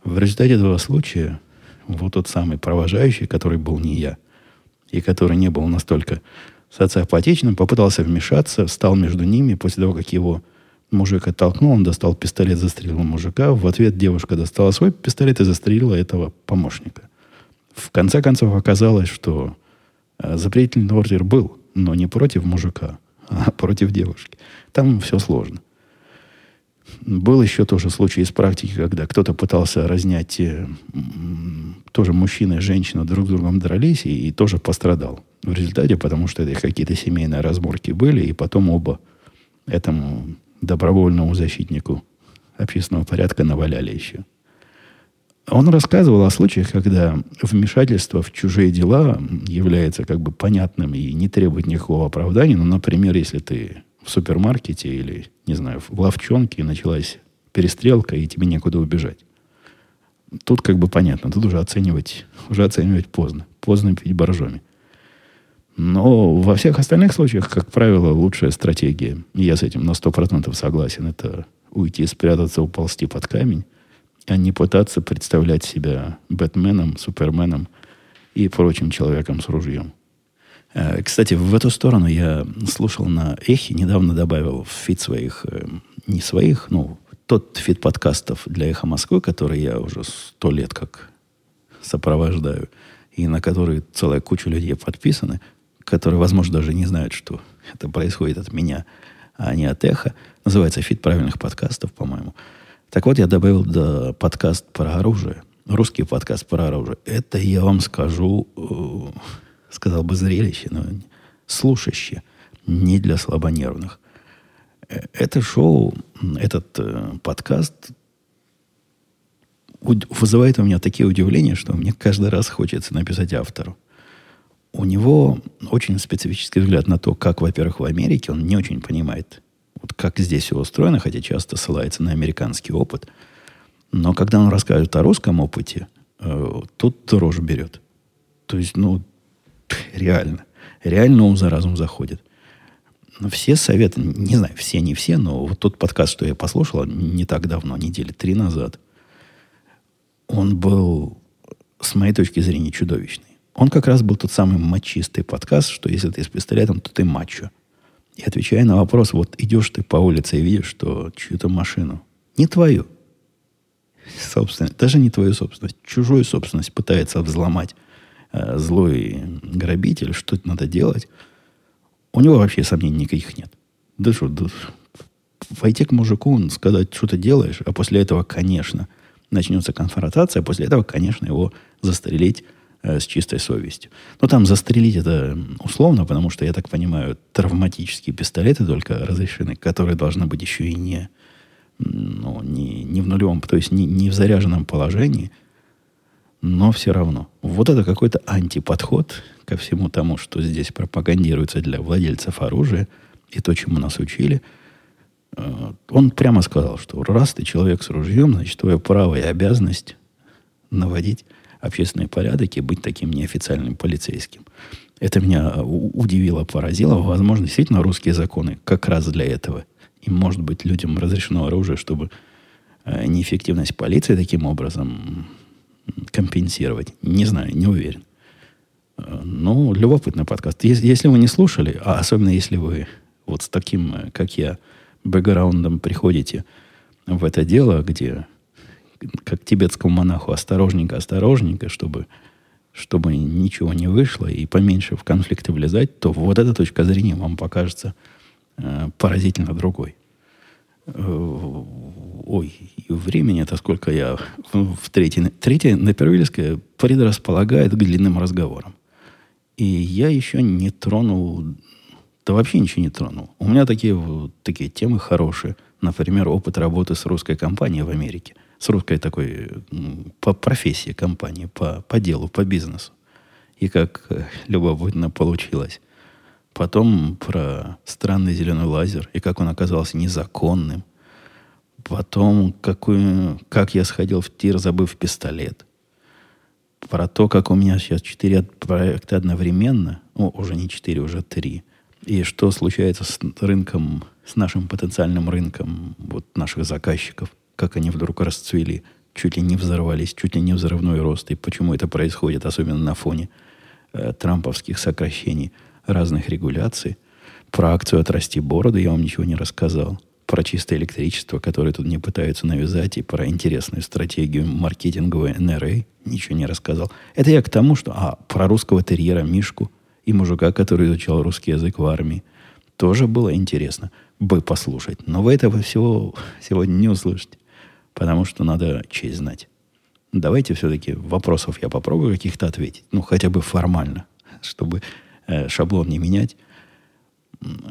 В результате этого случая вот тот самый провожающий, который был не я, и который не был настолько социопатичным, попытался вмешаться, встал между ними. После того, как его мужик оттолкнул, он достал пистолет, застрелил мужика. В ответ девушка достала свой пистолет и застрелила этого помощника. В конце концов оказалось, что э, запретительный ордер был, но не против мужика, а против девушки. Там все сложно. Был еще тоже случай из практики, когда кто-то пытался разнять, э, тоже мужчина и женщина друг с другом дрались и, и тоже пострадал. В результате, потому что это какие-то семейные разборки были, и потом оба этому добровольному защитнику общественного порядка наваляли еще. Он рассказывал о случаях, когда вмешательство в чужие дела является как бы понятным и не требует никакого оправдания. Ну, например, если ты в супермаркете или, не знаю, в ловчонке началась перестрелка, и тебе некуда убежать. Тут как бы понятно, тут уже оценивать, уже оценивать поздно. Поздно пить боржоми. Но во всех остальных случаях, как правило, лучшая стратегия, и я с этим на 100% согласен, это уйти, спрятаться, уползти под камень, а не пытаться представлять себя Бэтменом, Суперменом и прочим человеком с ружьем. Э, кстати, в эту сторону я слушал на Эхе, недавно добавил в фит своих, э, не своих, ну, тот фид подкастов для Эхо Москвы, который я уже сто лет как сопровождаю, и на который целая куча людей подписаны, которые, возможно, даже не знают, что это происходит от меня, а не от Эхо. Называется «Фид правильных подкастов», по-моему. Так вот, я добавил до подкаст про оружие. Русский подкаст про оружие. Это, я вам скажу, э, сказал бы зрелище, но слушающее. Не для слабонервных. Э, это шоу, этот э, подкаст вызывает у меня такие удивления, что мне каждый раз хочется написать автору. У него очень специфический взгляд на то, как, во-первых, в Америке он не очень понимает, вот как здесь все устроено, хотя часто ссылается на американский опыт. Но когда он рассказывает о русском опыте, э, тут дрожь берет. То есть, ну, реально. Реально ум за разум заходит. Но все советы, не знаю, все, не все, но вот тот подкаст, что я послушал не так давно, недели три назад, он был, с моей точки зрения, чудовищный. Он как раз был тот самый мачистый подкаст, что если ты с пистолетом, то ты мачо. И отвечая на вопрос, вот идешь ты по улице и видишь, что чью-то машину, не твою, собственно, даже не твою собственность, чужую собственность пытается взломать э, злой грабитель, что это надо делать, у него вообще сомнений никаких нет. Да что, да, войти к мужику, сказать, что ты делаешь, а после этого, конечно, начнется конфронтация, после этого, конечно, его застрелить с чистой совестью. Но там застрелить это условно, потому что, я так понимаю, травматические пистолеты только разрешены, которые должны быть еще и не, ну, не, не в нулевом, то есть не, не в заряженном положении, но все равно. Вот это какой-то антиподход ко всему тому, что здесь пропагандируется для владельцев оружия, и то, чему нас учили – Э, он прямо сказал, что раз ты человек с ружьем, значит, твое право и обязанность наводить общественный порядок и быть таким неофициальным полицейским. Это меня удивило, поразило. Возможно, действительно русские законы как раз для этого. И, может быть, людям разрешено оружие, чтобы э, неэффективность полиции таким образом компенсировать. Не знаю, не уверен. Э, ну, любопытный подкаст. Если вы не слушали, а особенно если вы вот с таким, как я, бэкграундом приходите в это дело, где как тибетскому монаху осторожненько, осторожненько, чтобы, чтобы ничего не вышло и поменьше в конфликты влезать, то вот эта точка зрения вам покажется э, поразительно другой. Э, ой, и времени это сколько я в третьей... Третья на Первильское предрасполагает к длинным разговорам. И я еще не тронул да вообще ничего не тронул. У меня такие, такие темы хорошие. Например, опыт работы с русской компанией в Америке. С русской такой по профессии компании, по, по делу, по бизнесу. И как э, любопытно получилось. Потом про странный зеленый лазер и как он оказался незаконным. Потом, какую, как я сходил в тир, забыв пистолет. Про то, как у меня сейчас четыре проекта одновременно. Ну, уже не четыре, уже три – и что случается с рынком, с нашим потенциальным рынком вот наших заказчиков, как они вдруг расцвели, чуть ли не взорвались, чуть ли не взрывной рост, и почему это происходит, особенно на фоне э, трамповских сокращений разных регуляций. Про акцию «Отрасти бороду» я вам ничего не рассказал. Про чистое электричество, которое тут не пытаются навязать, и про интересную стратегию маркетинговой НРА ничего не рассказал. Это я к тому, что... А, про русского терьера Мишку – и мужика, который изучал русский язык в армии. Тоже было интересно бы послушать. Но вы этого всего сегодня не услышите, потому что надо честь знать. Давайте все-таки вопросов я попробую каких-то ответить. Ну, хотя бы формально, чтобы э, шаблон не менять.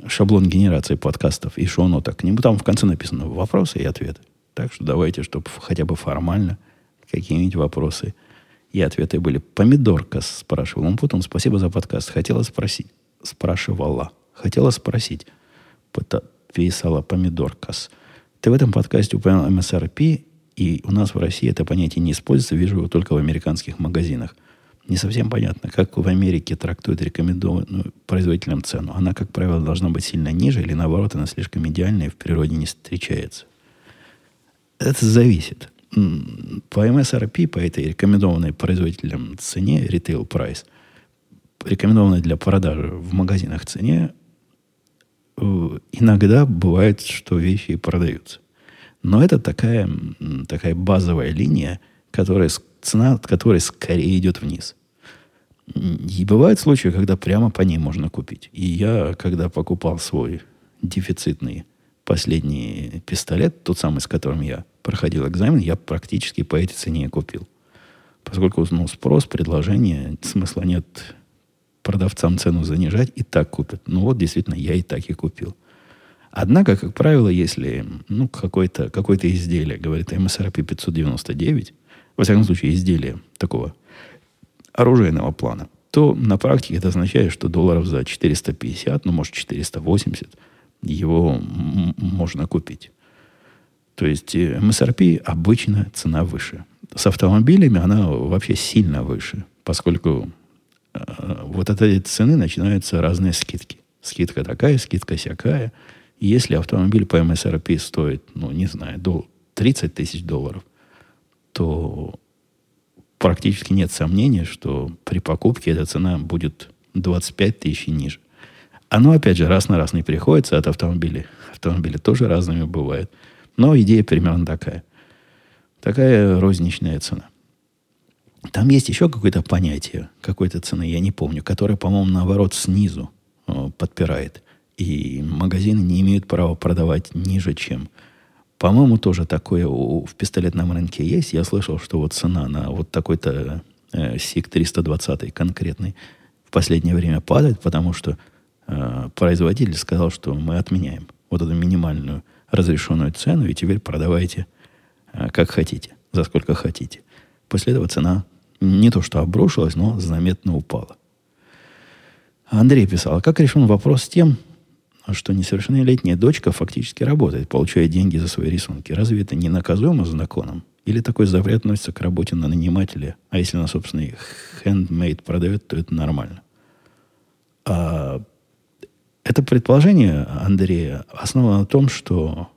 Шаблон генерации подкастов и шоу-ноток к нему. Там в конце написано вопросы и ответы. Так что давайте, чтобы хотя бы формально какие-нибудь вопросы – и ответы были «Помидорка», спрашивал он потом. «Спасибо за подкаст. Хотела спросить». Спрашивала. Хотела спросить. Писала «Помидоркас». Ты в этом подкасте упомянул MSRP, и у нас в России это понятие не используется, вижу его только в американских магазинах. Не совсем понятно, как в Америке трактуют рекомендованную производителям цену. Она, как правило, должна быть сильно ниже, или наоборот, она слишком идеальная и в природе не встречается. Это зависит по MSRP, по этой рекомендованной производителям цене, retail price, рекомендованной для продажи в магазинах цене, иногда бывает, что вещи продаются. Но это такая, такая базовая линия, которая, цена от которой скорее идет вниз. И бывают случаи, когда прямо по ней можно купить. И я, когда покупал свой дефицитный последний пистолет, тот самый, с которым я проходил экзамен, я практически по этой цене купил. Поскольку ну, спрос, предложение, смысла нет продавцам цену занижать, и так купят. Ну вот, действительно, я и так и купил. Однако, как правило, если ну, какое-то какое изделие говорит MSRP 599, во всяком случае, изделие такого оружейного плана, то на практике это означает, что долларов за 450, ну, может, 480 его можно купить. То есть MSRP обычно цена выше. С автомобилями она вообще сильно выше, поскольку э, вот от этой цены начинаются разные скидки. Скидка такая, скидка всякая. Если автомобиль по MSRP стоит, ну, не знаю, до 30 тысяч долларов, то практически нет сомнения, что при покупке эта цена будет 25 тысяч и ниже. Оно, опять же, раз на раз не приходится от автомобилей. Автомобили тоже разными бывают. Но идея примерно такая. Такая розничная цена. Там есть еще какое-то понятие какой-то цены, я не помню, которое, по-моему, наоборот, снизу э, подпирает. И магазины не имеют права продавать ниже, чем. По-моему, тоже такое у, в пистолетном рынке есть. Я слышал, что вот цена на вот такой-то э, СИК 320 конкретный в последнее время падает, потому что э, производитель сказал, что мы отменяем вот эту минимальную разрешенную цену и теперь продавайте э, как хотите, за сколько хотите. После этого цена не то что обрушилась, но заметно упала. Андрей писал, а как решен вопрос с тем, что несовершеннолетняя дочка фактически работает, получая деньги за свои рисунки? Разве это не наказуемо законом? Или такой запрет относится к работе на нанимателя, а если на собственный handmade продает, то это нормально? А это предположение Андрея основано на том, что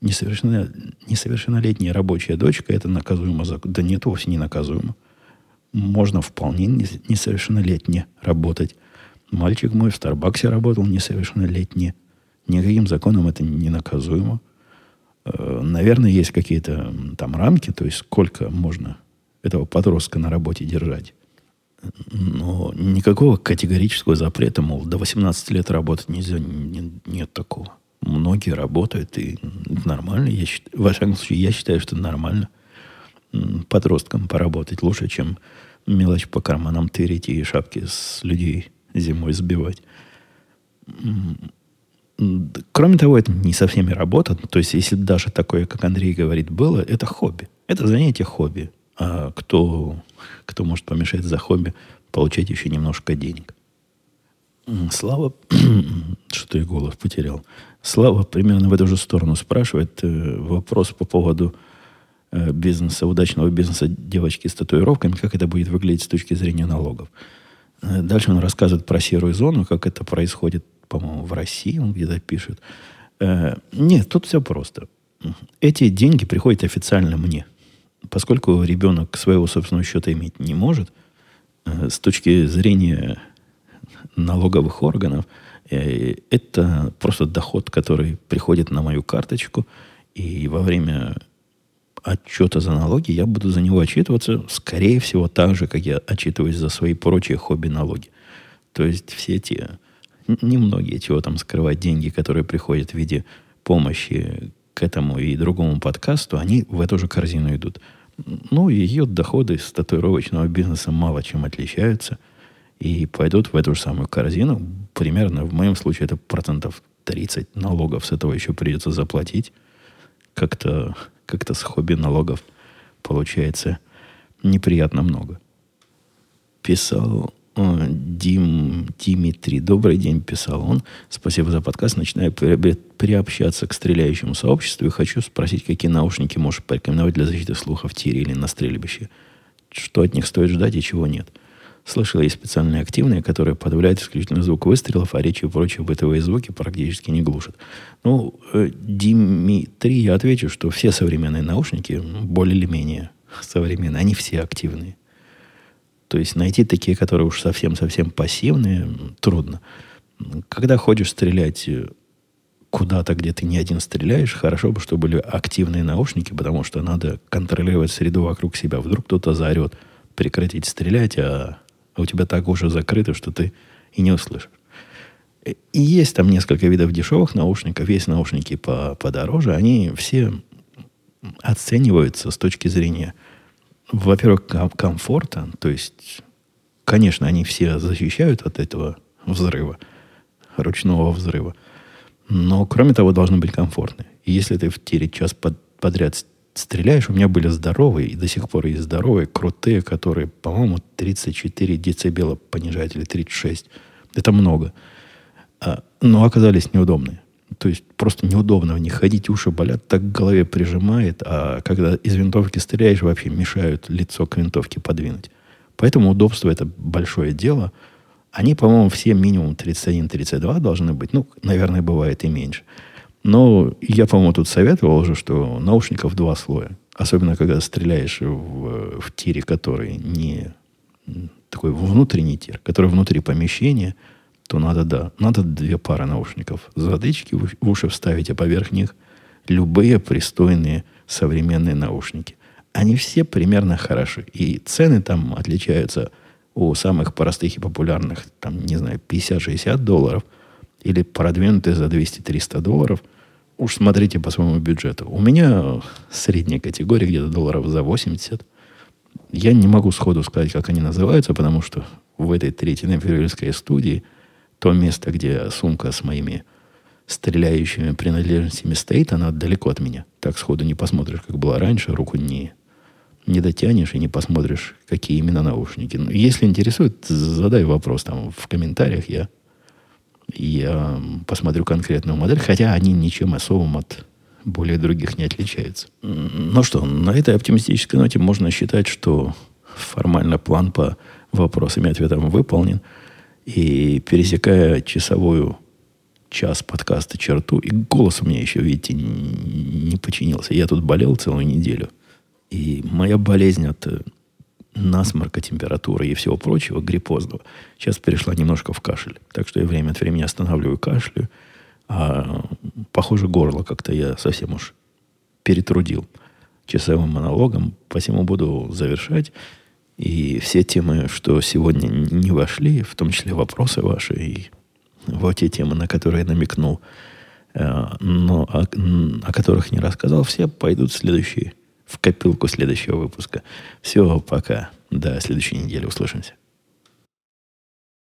несовершенно, несовершеннолетняя рабочая дочка это наказуемо закон. Да нет, вовсе не наказуемо. Можно вполне несовершеннолетне работать. Мальчик мой в Старбаксе работал несовершеннолетний. Никаким законом это не наказуемо. Э, наверное, есть какие-то там рамки, то есть сколько можно этого подростка на работе держать. Но никакого категорического запрета, мол, до 18 лет работать нельзя, нет такого. Многие работают, и нормально. Я считаю, во всяком случае, я считаю, что нормально подросткам поработать лучше, чем мелочь по карманам тырить и шапки с людей зимой сбивать. Кроме того, это не со всеми работа. То есть, если даже такое, как Андрей говорит, было, это хобби. Это занятие хобби. А кто, кто может помешать за хобби получать еще немножко денег? Слава, что я голос потерял. Слава примерно в эту же сторону спрашивает э, вопрос по поводу э, бизнеса, удачного бизнеса девочки с татуировками, как это будет выглядеть с точки зрения налогов. Э, дальше он рассказывает про серую зону, как это происходит, по-моему, в России, он где-то пишет. Э, нет, тут все просто. Эти деньги приходят официально мне. Поскольку ребенок своего собственного счета иметь не может, э, с точки зрения налоговых органов, это просто доход, который приходит на мою карточку, и во время отчета за налоги, я буду за него отчитываться, скорее всего, так же, как я отчитываюсь за свои прочие хобби-налоги. То есть все эти, немногие чего там скрывать деньги, которые приходят в виде помощи к этому и другому подкасту, они в эту же корзину идут. Ну, ее доходы с татуировочного бизнеса мало чем отличаются и пойдут в эту же самую корзину. Примерно, в моем случае, это процентов 30 налогов с этого еще придется заплатить. Как-то как-то с хобби налогов получается неприятно много. Писал э, Дим, Димитрий. Добрый день, писал он. Спасибо за подкаст. Начинаю приобщаться к стреляющему сообществу и хочу спросить, какие наушники можешь порекомендовать для защиты слуха в тире или на стрельбище. Что от них стоит ждать и чего нет. Слышал, есть специальные активные, которые подавляют исключительно звук выстрелов, а речи и прочие бытовые звуки практически не глушат. Ну, э, Димитрий, я отвечу, что все современные наушники, более или менее современные, они все активные. То есть найти такие, которые уж совсем-совсем пассивные, трудно. Когда хочешь стрелять э, куда-то, где ты не один стреляешь, хорошо бы, чтобы были активные наушники, потому что надо контролировать среду вокруг себя. Вдруг кто-то заорет, прекратить стрелять, а у тебя так уже закрыто, что ты и не услышишь. И есть там несколько видов дешевых наушников, есть наушники по, подороже, они все оцениваются с точки зрения, во-первых, комфорта, то есть, конечно, они все защищают от этого взрыва, ручного взрыва, но, кроме того, должны быть комфортны. Если ты в тире час под, подряд стреляешь, у меня были здоровые, и до сих пор есть здоровые, крутые, которые, по-моему, 34 децибела понижают или 36. Это много. А, но оказались неудобные. То есть просто неудобно в них ходить, уши болят, так к голове прижимает, а когда из винтовки стреляешь, вообще мешают лицо к винтовке подвинуть. Поэтому удобство это большое дело. Они, по-моему, все минимум 31-32 должны быть. Ну, наверное, бывает и меньше. Но я, по-моему, тут советовал уже, что наушников два слоя. Особенно, когда стреляешь в, в тире, который не такой внутренний тир, который внутри помещения, то надо, да, надо две пары наушников. Затычки в уши вставить, а поверх них любые пристойные современные наушники. Они все примерно хороши. И цены там отличаются у самых простых и популярных, там, не знаю, 50-60 долларов – или продвинутые за 200-300 долларов, уж смотрите по своему бюджету. У меня средняя категория где-то долларов за 80. Я не могу сходу сказать, как они называются, потому что в этой третьей Нефервильской студии то место, где сумка с моими стреляющими принадлежностями стоит, она далеко от меня. Так сходу не посмотришь, как было раньше, руку не, не дотянешь и не посмотришь, какие именно наушники. Но если интересует, задай вопрос там в комментариях, я я посмотрю конкретную модель, хотя они ничем особым от более других не отличаются. Ну что, на этой оптимистической ноте можно считать, что формально план по вопросам и ответам выполнен. И пересекая часовую час подкаста черту, и голос у меня еще, видите, не починился. Я тут болел целую неделю. И моя болезнь от насморка, температуры и всего прочего гриппозного, сейчас перешла немножко в кашель. Так что я время от времени останавливаю кашлю. А, похоже, горло как-то я совсем уж перетрудил часовым монологом. Посему буду завершать. И все темы, что сегодня не вошли, в том числе вопросы ваши и вот те темы, на которые я намекнул, э, но о, о которых не рассказал, все пойдут в следующие в копилку следующего выпуска. Все, пока. До следующей недели услышимся.